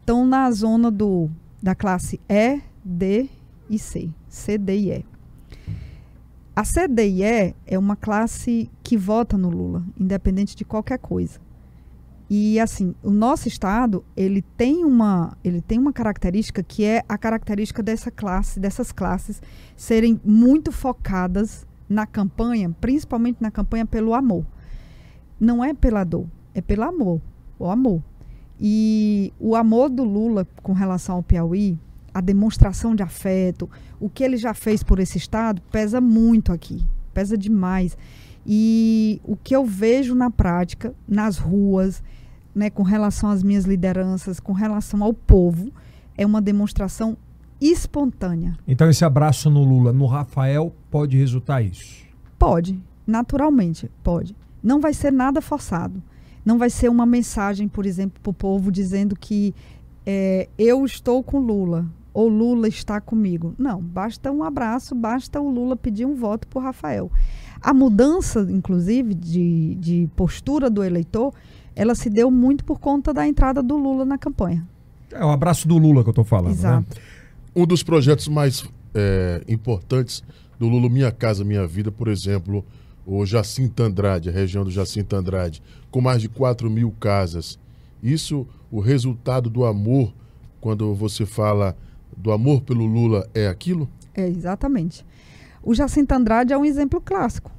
estão na zona do, da classe E, D e C. C, D e E. A CDIE é uma classe que vota no Lula, independente de qualquer coisa. E assim, o nosso estado, ele tem uma, ele tem uma característica que é a característica dessa classe, dessas classes serem muito focadas na campanha, principalmente na campanha pelo amor. não é pela dor, é pelo amor, o amor. E o amor do Lula com relação ao Piauí, a demonstração de afeto, o que ele já fez por esse estado, pesa muito aqui, pesa demais. E o que eu vejo na prática, nas ruas, né, com relação às minhas lideranças, com relação ao povo, é uma demonstração espontânea. Então esse abraço no Lula, no Rafael, pode resultar isso? Pode, naturalmente, pode. Não vai ser nada forçado. Não vai ser uma mensagem, por exemplo, para o povo dizendo que é, eu estou com Lula ou Lula está comigo. Não, basta um abraço, basta o Lula pedir um voto para o Rafael. A mudança, inclusive, de, de postura do eleitor, ela se deu muito por conta da entrada do Lula na campanha. É o abraço do Lula que eu estou falando. Né? Exato. Né? Um dos projetos mais é, importantes do Lula Minha Casa Minha Vida, por exemplo, o Jacinto Andrade, a região do Jacinto Andrade, com mais de 4 mil casas. Isso, o resultado do amor, quando você fala do amor pelo Lula, é aquilo? É, exatamente. O Jacinto Andrade é um exemplo clássico.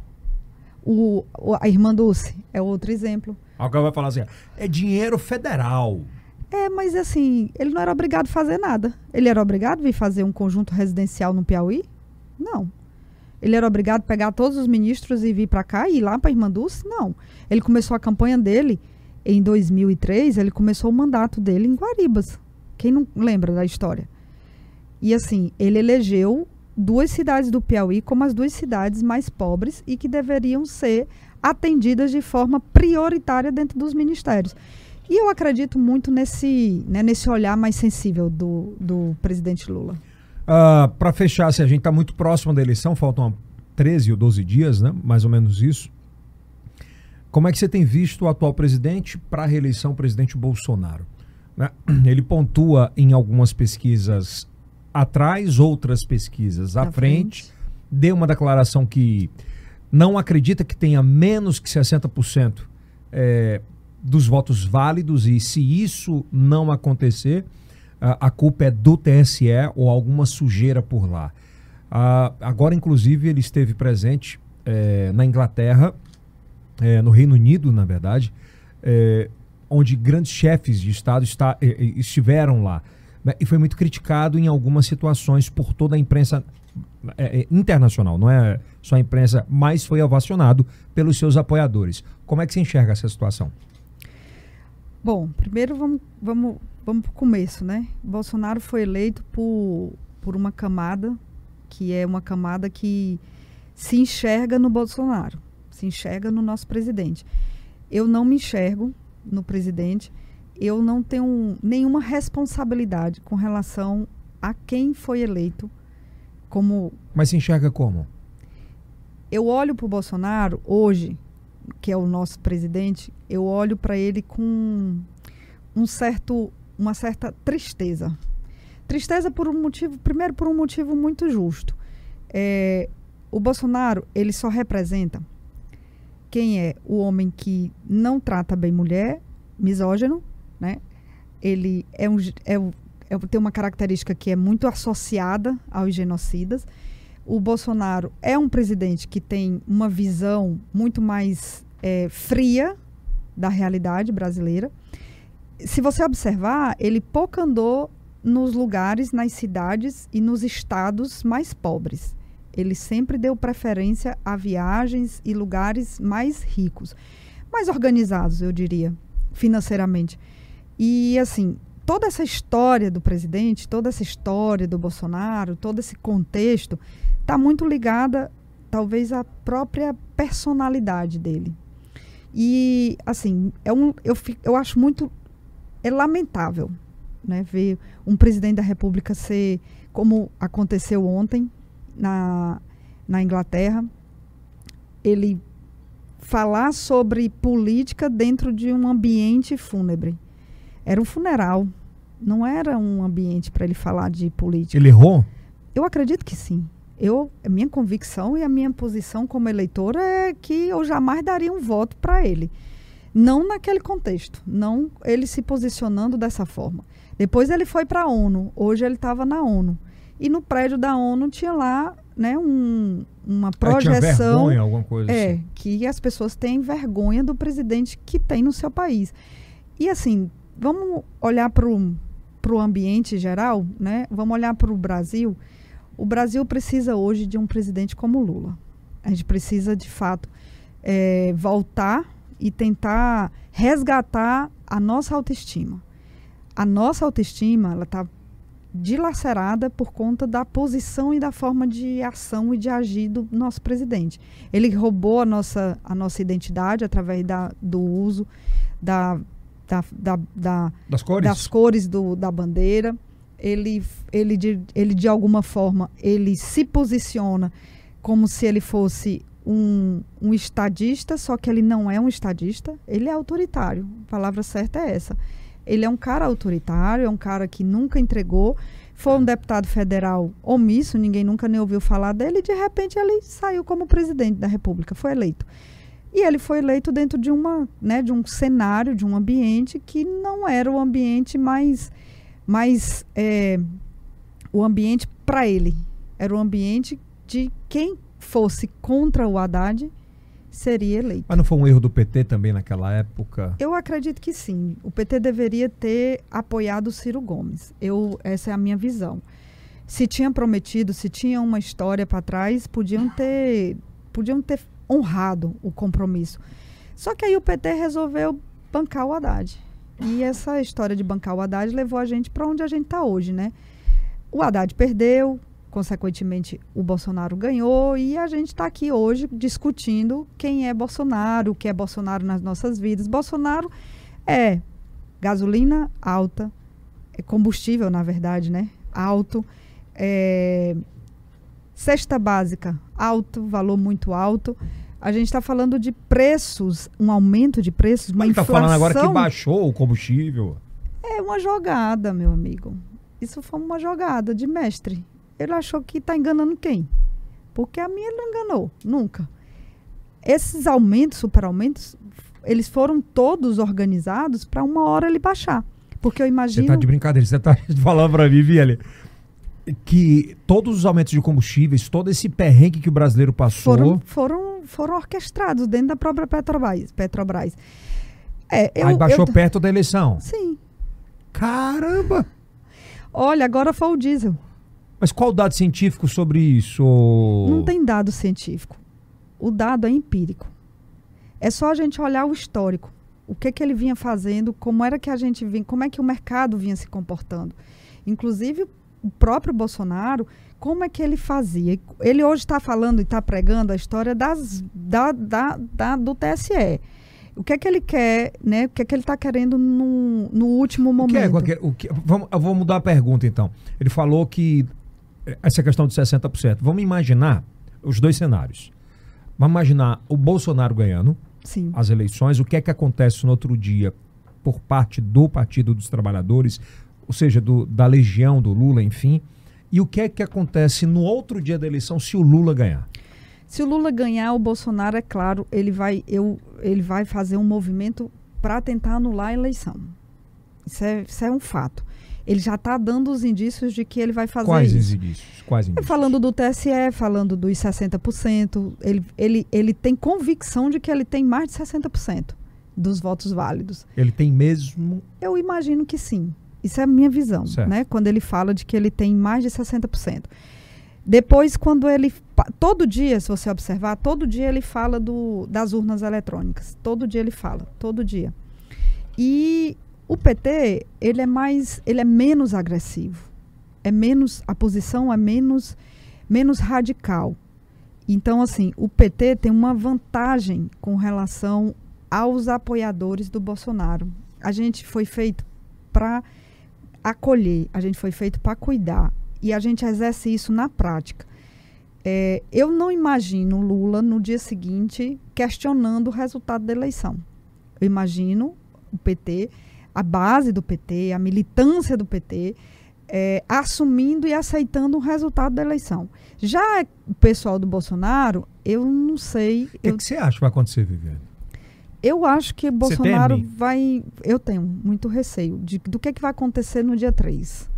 O, a irmã Dulce é outro exemplo. Alguém vai falar assim: é dinheiro federal. É, mas assim, ele não era obrigado a fazer nada. Ele era obrigado a vir fazer um conjunto residencial no Piauí? Não. Ele era obrigado a pegar todos os ministros e vir para cá e ir lá para Irmã Dulce? Não. Ele começou a campanha dele em 2003, ele começou o mandato dele em Guaribas. Quem não lembra da história? E assim, ele elegeu duas cidades do Piauí como as duas cidades mais pobres e que deveriam ser atendidas de forma prioritária dentro dos ministérios. E eu acredito muito nesse, né, nesse olhar mais sensível do, do presidente Lula. Uh, ah, Para fechar, se a gente está muito próximo da eleição, faltam 13 ou 12 dias, né? mais ou menos isso. Como é que você tem visto o atual presidente para a reeleição presidente Bolsonaro? Né? Ele pontua em algumas pesquisas atrás, outras pesquisas à frente. frente. Deu uma declaração que não acredita que tenha menos que 60% é, dos votos válidos e se isso não acontecer, a, a culpa é do TSE ou alguma sujeira por lá. agora, inclusive, ele esteve presente é, na Inglaterra, é, no Reino Unido, na verdade, é, onde grandes chefes de Estado está, estiveram lá. Né, e foi muito criticado em algumas situações por toda a imprensa é, é, internacional, não é só a imprensa, mas foi ovacionado pelos seus apoiadores. Como é que se enxerga essa situação? Bom, primeiro vamos, vamos, vamos para o começo, né? Bolsonaro foi eleito por, por uma camada que é uma camada que se enxerga no Bolsonaro, se enxerga no nosso presidente. Eu não me enxergo no presidente, eu não tenho nenhuma responsabilidade com relação a quem foi eleito como. Mas se enxerga como? Eu olho para o Bolsonaro hoje, que é o nosso presidente, eu olho para ele com um certo, uma certa tristeza. Tristeza por um motivo, primeiro por um motivo muito justo. É, o Bolsonaro ele só representa quem é o homem que não trata bem mulher, misógino, né? Ele é um, é, é, tem uma característica que é muito associada aos genocidas o Bolsonaro é um presidente que tem uma visão muito mais é, fria da realidade brasileira. Se você observar, ele pouco andou nos lugares, nas cidades e nos estados mais pobres. Ele sempre deu preferência a viagens e lugares mais ricos, mais organizados, eu diria, financeiramente. E assim, toda essa história do presidente, toda essa história do Bolsonaro, todo esse contexto está muito ligada, talvez, à própria personalidade dele. E, assim, é um, eu, eu acho muito é lamentável né, ver um presidente da República ser, como aconteceu ontem na, na Inglaterra, ele falar sobre política dentro de um ambiente fúnebre. Era um funeral, não era um ambiente para ele falar de política. Ele errou? Eu acredito que sim eu, a minha convicção e a minha posição como eleitora é que eu jamais daria um voto para ele. Não naquele contexto, não ele se posicionando dessa forma. Depois ele foi para a ONU, hoje ele estava na ONU. E no prédio da ONU tinha lá né, um, uma projeção vergonha, alguma coisa é assim. que as pessoas têm vergonha do presidente que tem no seu país. E assim, vamos olhar para o ambiente geral, né? Vamos olhar para o Brasil. O Brasil precisa hoje de um presidente como Lula. A gente precisa, de fato, é, voltar e tentar resgatar a nossa autoestima. A nossa autoestima, ela está dilacerada por conta da posição e da forma de ação e de agir do nosso presidente. Ele roubou a nossa, a nossa identidade através da, do uso da, da, da, da Das cores? das cores do, da bandeira. Ele, ele, de, ele, de alguma forma, ele se posiciona como se ele fosse um, um estadista, só que ele não é um estadista, ele é autoritário. A palavra certa é essa. Ele é um cara autoritário, é um cara que nunca entregou. Foi um deputado federal omisso, ninguém nunca nem ouviu falar dele, e de repente ele saiu como presidente da República, foi eleito. E ele foi eleito dentro de, uma, né, de um cenário, de um ambiente que não era o ambiente mais. mais é, o ambiente para ele. Era o ambiente de quem fosse contra o Haddad seria eleito. Mas não foi um erro do PT também naquela época? Eu acredito que sim. O PT deveria ter apoiado o Ciro Gomes. Eu, essa é a minha visão. Se tinha prometido, se tinha uma história para trás, podiam ter, podiam ter honrado o compromisso. Só que aí o PT resolveu bancar o Haddad. E essa história de bancar o Haddad levou a gente para onde a gente está hoje, né? O Haddad perdeu, consequentemente o Bolsonaro ganhou e a gente está aqui hoje discutindo quem é Bolsonaro, o que é Bolsonaro nas nossas vidas. Bolsonaro é gasolina alta, é combustível, na verdade, né? Alto, é cesta básica alto, valor muito alto. A gente está falando de preços, um aumento de preços, uma Mas está inflação. falando agora que baixou o combustível. É uma jogada, meu amigo. Isso foi uma jogada de mestre. Ele achou que está enganando quem? Porque a minha ele não enganou, nunca. Esses aumentos, superaumentos, eles foram todos organizados para uma hora ele baixar. Porque eu Você imagino. tá de brincadeira, você tá falando pra mim, Vielle, que todos os aumentos de combustíveis, todo esse perrengue que o brasileiro passou. foram, foram, foram orquestrados dentro da própria Petrobras. Petrobras. É, eu, aí baixou eu- perto da eleição. Sim. Caramba! Olha, agora foi o diesel. Mas qual o dado científico sobre isso? Não tem dado científico. O dado é empírico. É só a gente olhar o histórico. O que que ele vinha fazendo, como era que a gente vinha, como é que o mercado vinha se comportando. Inclusive o próprio Bolsonaro, como é que ele fazia? Ele hoje está falando e está pregando a história das, da, da, da- do TSE. O que é que ele quer, né? O que é que ele está querendo no, no último O momento? que é, aquele- o que- vamos, eu vou mudar a pergunta então. Ele falou que essa questão de 60%. Vamos imaginar os dois cenários. Vamos imaginar o Bolsonaro ganhando Sim. as eleições, o que é que acontece no outro dia por parte do Partido dos Trabalhadores, ou seja, do- da legião do Lula, enfim, e o que é que acontece no outro dia da eleição se o Lula ganhar? Se o Lula ganhar, o Bolsonaro, é claro, ele vai, eu, ele vai fazer um movimento para tentar anular a eleição. Isso é, isso é um fato. Ele já está dando os indícios de que ele vai fazer Quais isso. indícios? Quais É indícios? Falando do TSE, falando dos 60%, ele, ele, ele tem convicção de que ele tem mais de 60% dos votos válidos. Ele tem mesmo. Eu imagino que sim. Isso é a minha visão, Certo. né? Quando ele fala de que ele tem mais de 60%. Depois, quando ele. Todo dia, se você observar, todo dia ele fala do, das urnas eletrônicas. Todo dia ele fala. Todo dia. E o PT, ele é mais. ele é menos agressivo. É menos. A posição é menos, menos radical. Então, assim, o PT tem uma vantagem com relação aos apoiadores do Bolsonaro. A gente foi feito para acolher, a gente foi feito para cuidar. E a gente exerce isso na prática. É, eu não imagino Lula no dia seguinte questionando o resultado da eleição. Eu imagino o PT, a base do PT, a militância do PT, é, assumindo e aceitando o resultado da eleição. Já o pessoal do Bolsonaro, eu não sei. O que, eu que você acha que vai acontecer, Viviane? Eu acho que Bolsonaro vai. Eu tenho muito receio de, do que, que vai acontecer no dia 3.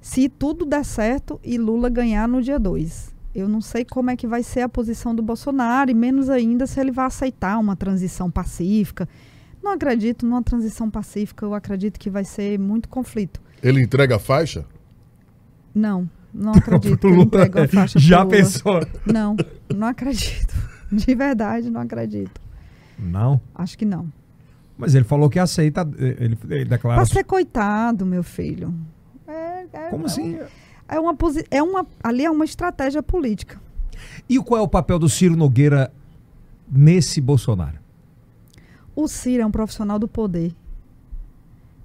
Se tudo der certo e Lula ganhar no dia 2. eu não sei como é que vai ser a posição do Bolsonaro e menos ainda se ele vai aceitar uma transição pacífica. Não acredito numa transição pacífica, eu acredito que vai ser muito conflito. Ele entrega a faixa? Não, não acredito que ele entregue a faixa Já pensou? Não, não acredito. De verdade, não acredito. Não. Acho que não. Mas ele falou que aceita. Ele, ele declara. Pra ser coitado, meu filho. É, é- Como é assim? um- É uma, é uma, ali é uma estratégia política. E qual é o papel do Ciro Nogueira nesse Bolsonaro? O Ciro é um profissional do poder.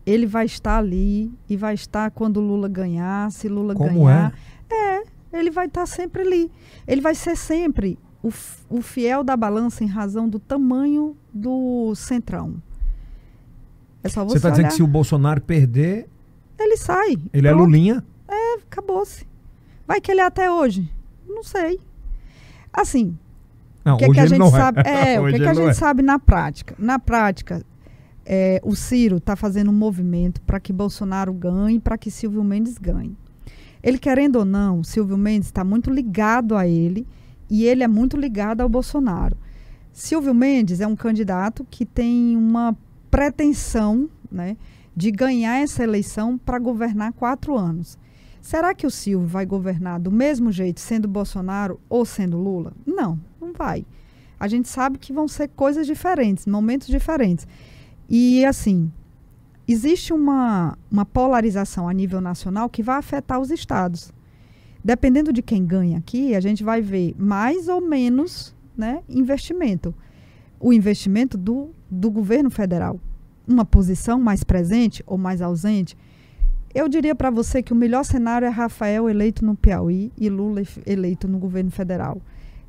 Ele vai estar ali e vai estar quando Lula ganhar, se Lula Como ganhar. É, ele vai estar sempre ali. Ele vai ser sempre o, o fiel da balança em razão do tamanho do centrão. É só você, Você está dizendo que se o Bolsonaro perder, Ele sai. ele é Pronto. Lulinha? Acabou-se. Vai que ele é até hoje? Não sei. Assim, Não, o que, hoje que a gente não sabe? é. É, o que, que a gente é. sabe na prática? Na prática, é, o Ciro está fazendo um movimento para que Bolsonaro ganhe para que Silvio Mendes ganhe. Ele querendo ou não, Silvio Mendes está muito ligado a ele e ele é muito ligado ao Bolsonaro. Silvio Mendes é um candidato que tem uma pretensão né, de ganhar essa eleição para governar quatro anos. Será que o Silvio vai governar do mesmo jeito, sendo Bolsonaro ou sendo Lula? Não, não vai. A gente sabe que vão ser coisas diferentes, momentos diferentes. E, assim, existe uma, uma polarização a nível nacional que vai afetar os estados. Dependendo de quem ganha aqui, a gente vai ver mais ou menos né, investimento. O investimento do, do governo federal. Uma posição mais presente ou mais ausente. Eu diria para você que o melhor cenário é Rafael eleito no Piauí e Lula eleito no governo federal.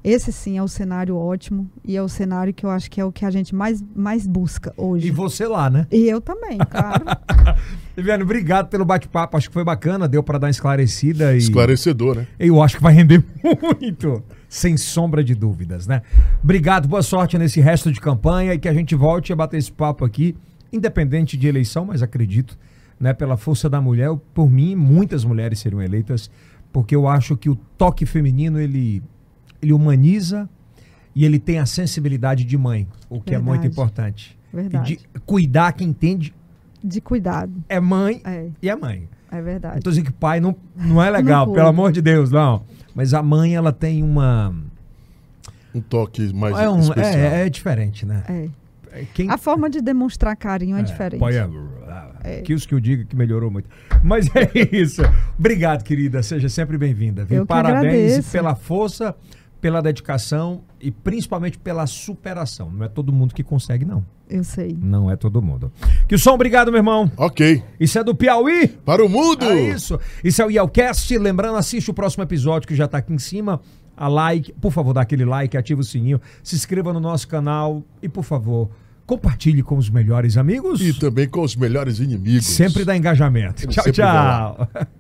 Esse sim é o cenário ótimo e é o cenário que eu acho que é o que a gente mais, mais busca hoje. E você lá, né? E eu também, claro. Viviane, obrigado pelo bate-papo. Acho que foi bacana, deu para dar uma esclarecida. E Esclarecedor, né? eu acho que vai render muito, sem sombra de dúvidas, né? Obrigado, boa sorte nesse resto de campanha e que a gente volte a bater esse papo aqui, independente de eleição, mas acredito, né, pela força da mulher, por mim, muitas mulheres seriam eleitas, porque eu acho que o toque feminino ele, ele humaniza e ele tem a sensibilidade de mãe, o que é muito Verdade. importante. E Verdade. de cuidar quem entende De cuidado. é mãe É, e é mãe. é verdade. tô dizendo que pai não, não é legal, Não pelo amor de Deus, não. Mas a mãe, ela tem uma. Um toque mais É, um- especial. é, é diferente, né? É. É Quem, A forma de demonstrar carinho é, é, diferente. a- É. Que os que eu digo que melhorou muito. Mas é isso. Obrigado, querida. Seja sempre bem-vinda. Parabéns agradeço. pela força, pela dedicação e principalmente pela superação. Não é todo mundo que consegue, não. Eu sei. Não é todo mundo. Que o som, obrigado, meu irmão. Ok. Isso é do Piauí. Para o mundo! É isso. Isso é o Yelcast. Lembrando, assiste o próximo episódio que já tá aqui em cima. A like, por favor, dá aquele like, ativa o sininho, se inscreva no nosso canal e, por favor, compartilhe com os melhores amigos. E também com os melhores inimigos. Sempre dá engajamento. Tchau, tchau.